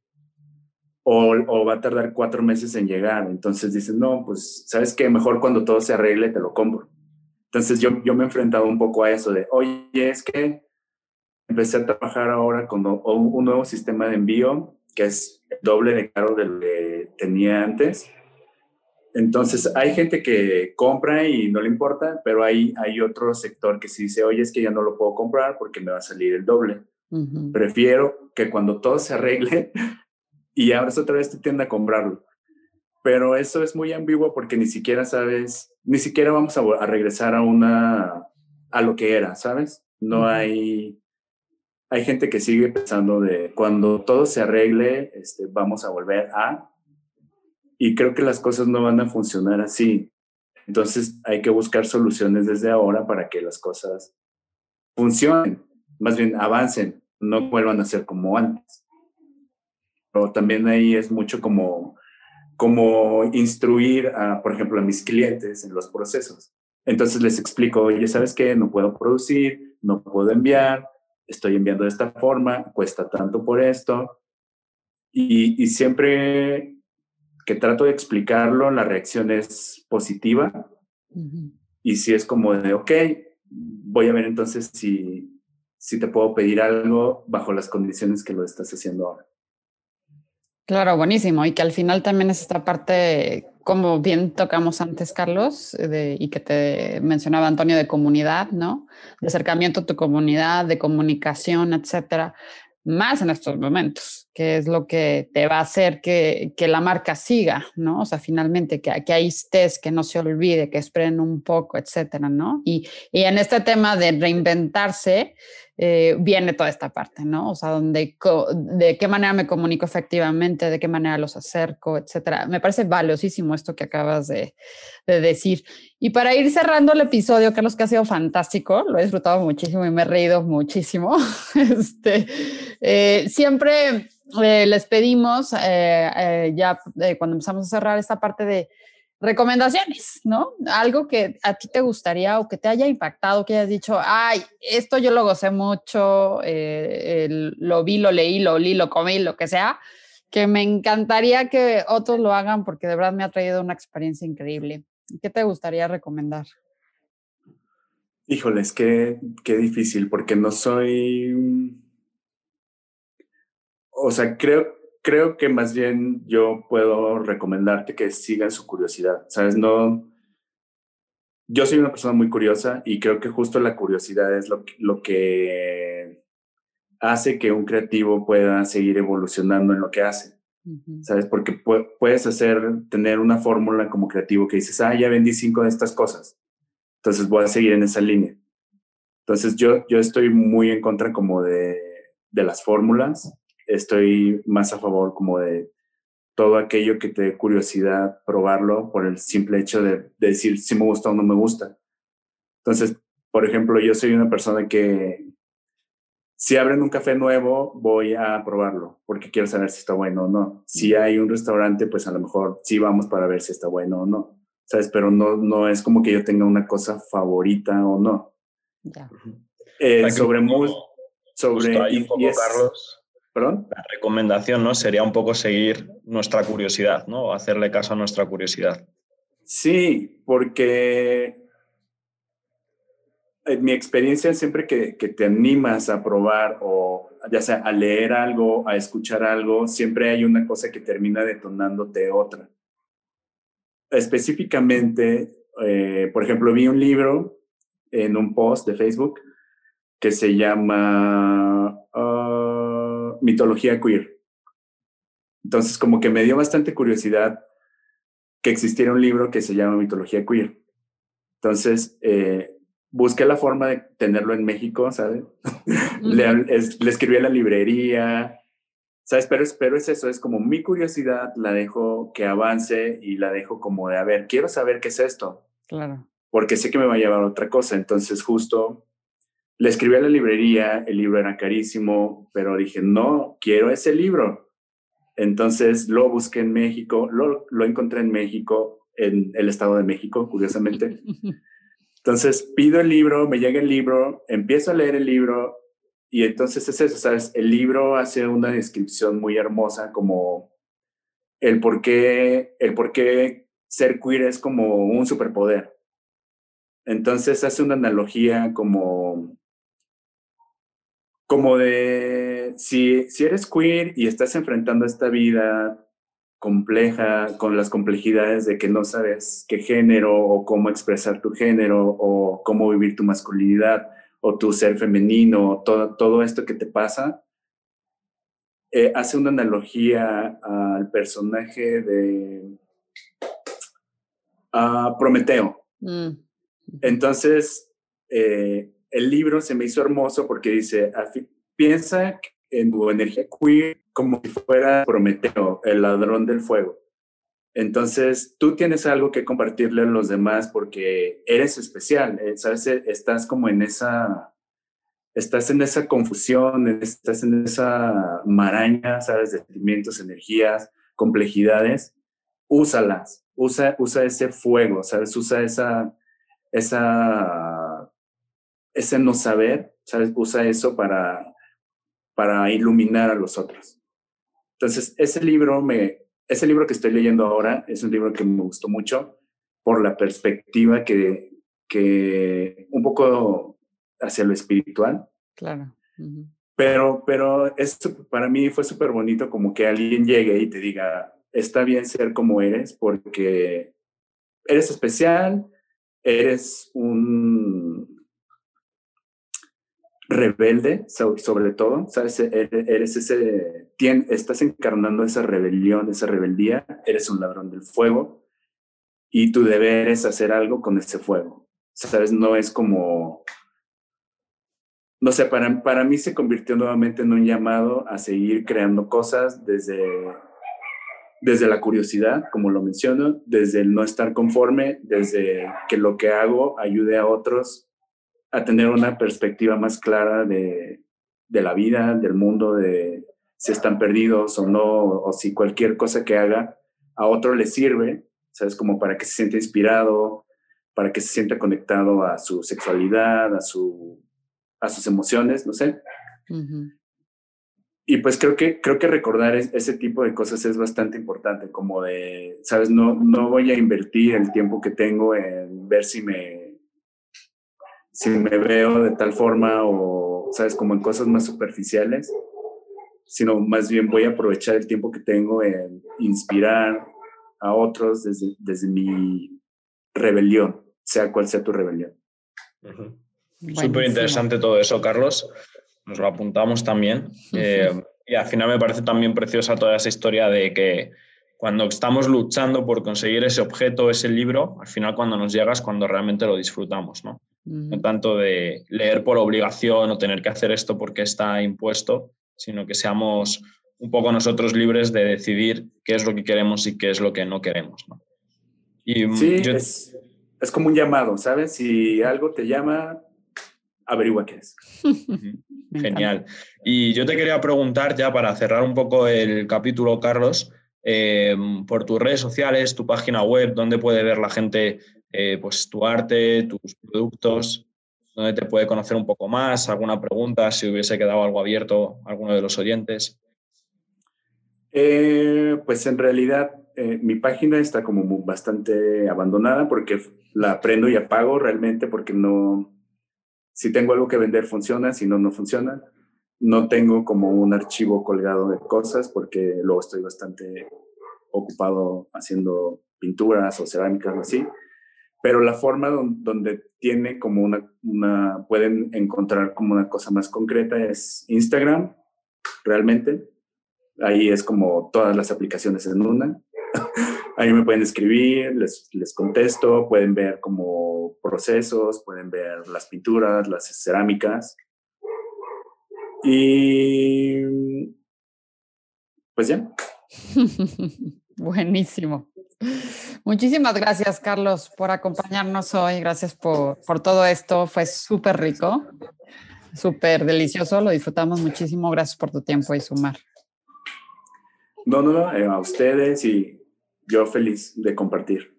o, va a tardar cuatro meses en llegar. Entonces dices, no, pues, ¿sabes qué? Mejor cuando todo se arregle te lo compro. Entonces yo, yo me he enfrentado un poco a eso de, oye, es que empecé a trabajar ahora con un nuevo sistema de envío que es doble de caro de lo que tenía antes. Entonces hay gente que compra y no le importa, pero hay, hay otro sector que sí dice, oye, es que ya no lo puedo comprar porque me va a salir el doble. Prefiero que cuando todo se arregle, y ahora es otra vez te tiende a comprarlo. Pero eso es muy ambiguo porque ni siquiera sabes, ni siquiera vamos a, regresar a una, a lo que era, ¿sabes? No hay, hay gente que sigue pensando de cuando todo se arregle, este, vamos a volver a, y creo que las cosas no van a funcionar así. Entonces hay que buscar soluciones desde ahora para que las cosas funcionen, más bien avancen, no vuelvan a ser como antes pero también ahí es mucho como, como instruir, por ejemplo, a mis clientes en los procesos. Entonces les explico, oye, ¿sabes qué? No puedo producir, no puedo enviar, estoy enviando de esta forma, cuesta tanto por esto. Y, y siempre que trato de explicarlo, la reacción es positiva. Y si es como de, ok, voy a ver entonces si, si te puedo pedir algo bajo las condiciones que lo estás haciendo ahora. Claro, buenísimo. Y que al final también es esta parte, como bien tocamos antes, Carlos, y que te mencionaba Antonio, de comunidad, ¿no? De acercamiento a tu comunidad, de comunicación, etcétera. Más en estos momentos, que es lo que te va a hacer que, que la marca siga, ¿no? O sea, finalmente que, que ahí estés, que no se olvide, que esperen un poco, etcétera, ¿no? Y, y en este tema de reinventarse, eh, viene toda esta parte, ¿no? O sea, donde, de qué manera me comunico efectivamente, de qué manera los acerco, etcétera. Me parece valiosísimo esto que acabas de, decir. Y para ir cerrando el episodio, Carlos, que ha sido fantástico, lo he disfrutado muchísimo y me he reído muchísimo. este, eh, siempre eh, les pedimos, ya cuando empezamos a cerrar esta parte de recomendaciones, ¿no? Algo que a ti te gustaría o que te haya impactado, que hayas dicho, ay, esto yo lo gocé mucho, eh, lo vi, lo leí, lo olí, lo comí, lo que sea, que me encantaría que otros lo hagan porque de verdad me ha traído una experiencia increíble. ¿Qué te gustaría recomendar? Híjoles, qué, qué difícil, porque no soy... O sea, creo, creo que más bien yo puedo recomendarte que sigan su curiosidad, ¿sabes? No, yo soy una persona muy curiosa y creo que justo la curiosidad es lo, lo que hace que un creativo pueda seguir evolucionando en lo que hace, ¿sabes? Porque puedes hacer, tener una fórmula como creativo que dices, ah, ya vendí cinco de estas cosas, entonces voy a seguir en esa línea. Entonces yo, yo estoy muy en contra como de, de las fórmulas estoy más a favor como de todo aquello que te dé curiosidad probarlo por el simple hecho de, decir si me gusta o no me gusta. Entonces, por ejemplo, yo soy una persona que si abren un café nuevo, voy a probarlo porque quiero saber si está bueno o no. Si hay un restaurante, pues a lo mejor sí vamos para ver si está bueno o no. ¿Sabes? Pero no, no es como que yo tenga una cosa favorita o no. Eh, sobre sobre Carlos, la recomendación, ¿no? Sería un poco seguir nuestra curiosidad, ¿no? Hacerle caso a nuestra curiosidad. Sí, porque en mi experiencia siempre que, que, te animas a probar o ya sea a leer algo, a escuchar algo, siempre hay una cosa que termina detonándote otra. Específicamente, eh, por ejemplo, vi un libro en un post de Facebook que se llama mitología queer. Entonces, como que me dio bastante curiosidad que existiera un libro que se llama Mitología Queer. Entonces, eh, busqué la forma de tenerlo en México, ¿sabes? le, escribí a la librería, ¿sabes? Pero, pero es eso, es como mi curiosidad, la dejo que avance y la dejo como de, a ver, quiero saber qué es esto. Claro. Porque sé que me va a llevar a otra cosa. Entonces, justo le escribí a la librería, el libro era carísimo, pero dije, no, quiero ese libro. Entonces lo busqué en México, lo, lo encontré en México, en el Estado de México, curiosamente. Entonces pido el libro, me llega el libro, empiezo a leer el libro y entonces es eso, ¿sabes? El libro hace una descripción muy hermosa como el por qué, el por qué ser queer es como un superpoder. Entonces hace una analogía como como de, si, si eres queer y estás enfrentando esta vida compleja, con las complejidades de que no sabes qué género o cómo expresar tu género o cómo vivir tu masculinidad o tu ser femenino, todo, todo esto que te pasa, eh, hace una analogía al personaje de Prometeo. Mm. Entonces, eh, el libro se me hizo hermoso porque dice, piensa en tu energía queer como si fuera Prometeo, el ladrón del fuego. Entonces, tú tienes algo que compartirle a los demás porque eres especial, eh, ¿sabes? Estás como en esa, estás en esa confusión, estás en esa maraña, ¿sabes? De sentimientos, energías, complejidades. Úsalas, usa, usa ese fuego, ¿sabes? Usa esa, esa ese no saber, ¿sabes? Usa eso para, para iluminar a los otros. Entonces, ese libro, me, ese libro que estoy leyendo ahora es un libro que me gustó mucho por la perspectiva que, que un poco hacia lo espiritual. Claro. Pero, pero esto para mí fue súper bonito como que alguien llegue y te diga, está bien ser como eres porque eres especial, eres un, rebelde, sobre todo, ¿sabes? E-, e-, eres ese, estás encarnando esa rebelión, esa rebeldía, eres un ladrón del fuego y tu deber es hacer algo con ese fuego, ¿sabes? No es como, no sé, para, para mí se convirtió nuevamente en un llamado a seguir creando cosas desde, desde la curiosidad, como lo menciono, desde el no estar conforme, desde que lo que hago ayude a otros a tener una perspectiva más clara de, de la vida, del mundo, de si están perdidos o no, o si cualquier cosa que haga a otro le sirve, ¿sabes? Como para que se sienta inspirado, para que se sienta conectado a su sexualidad, a, su, a sus emociones, no sé. Y pues creo que, creo que recordar ese tipo de cosas es bastante importante, como de, ¿sabes? No, no voy a invertir el tiempo que tengo en ver si me, si me veo de tal forma o, ¿sabes? Como en cosas más superficiales, sino más bien voy a aprovechar el tiempo que tengo en inspirar a otros desde, desde mi rebelión, sea cual sea tu rebelión. Súper interesante todo eso, Carlos nos lo apuntamos también. Eh, y al final me parece también preciosa toda esa historia de que cuando estamos luchando por conseguir ese objeto, ese libro, al final cuando nos llega es cuando realmente lo disfrutamos, ¿no? No tanto de leer por obligación o tener que hacer esto porque está impuesto, sino que seamos un poco nosotros libres de decidir qué es lo que queremos y qué es lo que no queremos, ¿no? Y mm, sí, es, es como un llamado, ¿sabes? Si algo te llama, averigua qué es. Genial. Y yo te quería preguntar ya para cerrar un poco el capítulo, Carlos, eh, por tus redes sociales, tu página web, dónde puede ver la gente eh, pues, tu arte, tus productos, dónde te puede conocer un poco más, alguna pregunta, si hubiese quedado algo abierto alguno de los oyentes. Eh, pues en realidad mi página está como bastante abandonada porque la prendo y apago realmente porque no, si tengo algo que vender, funciona, si no, no funciona. No tengo como un archivo colgado de cosas porque luego estoy bastante ocupado haciendo pinturas o cerámicas o así. Pero la forma donde, tiene como una, una, pueden encontrar como una cosa más concreta es Instagram, realmente. Ahí es como todas las aplicaciones en una. Ahí me pueden escribir, les, les contesto, pueden ver como procesos, pueden ver las pinturas, las cerámicas. Y pues ya. Buenísimo. Muchísimas gracias, Carlos, por acompañarnos hoy. Gracias por, por todo esto. Fue súper rico, súper delicioso. Lo disfrutamos muchísimo. Gracias por tu tiempo y sumar. No, no, no, eh, a ustedes y yo feliz de compartir.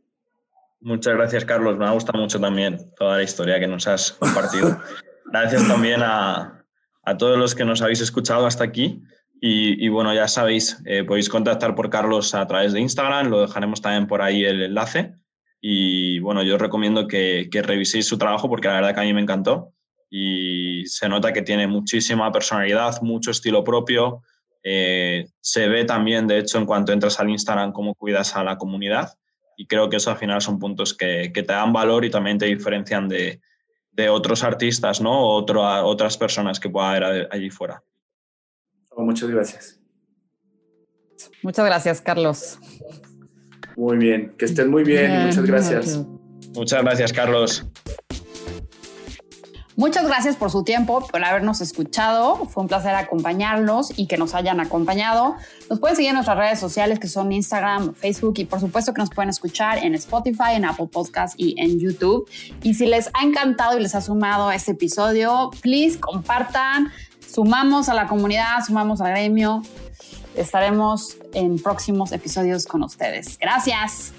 Muchas gracias, Carlos. Me ha gustado mucho también toda la historia que nos has compartido. gracias también a, a, todos los que nos habéis escuchado hasta aquí. Y, bueno, ya sabéis, eh, podéis contactar por Carlos a través de Instagram, lo dejaremos también por ahí el enlace. Y bueno, yo recomiendo que, que reviséis su trabajo porque la verdad que a mí me encantó y se nota que tiene muchísima personalidad, mucho estilo propio, eh, se ve también, de hecho, en cuanto entras al Instagram, cómo cuidas a la comunidad. Y creo que eso al final son puntos que, te dan valor y también te diferencian de, otros artistas, ¿no? O otras personas que pueda haber allí fuera. Oh, muchas gracias. Muchas gracias, Carlos. Muy bien, que estén muy bien y muchas gracias. Muchas gracias, Carlos. Muchas gracias por su tiempo, por habernos escuchado. Fue un placer acompañarlos y que nos hayan acompañado. Nos pueden seguir en nuestras redes sociales que son Instagram, Facebook y por supuesto que nos pueden escuchar en Spotify, en Apple Podcast y en YouTube. Y si les ha encantado y les ha sumado este episodio, please compartan. Sumamos a la comunidad, sumamos al gremio. Estaremos en próximos episodios con ustedes. Gracias.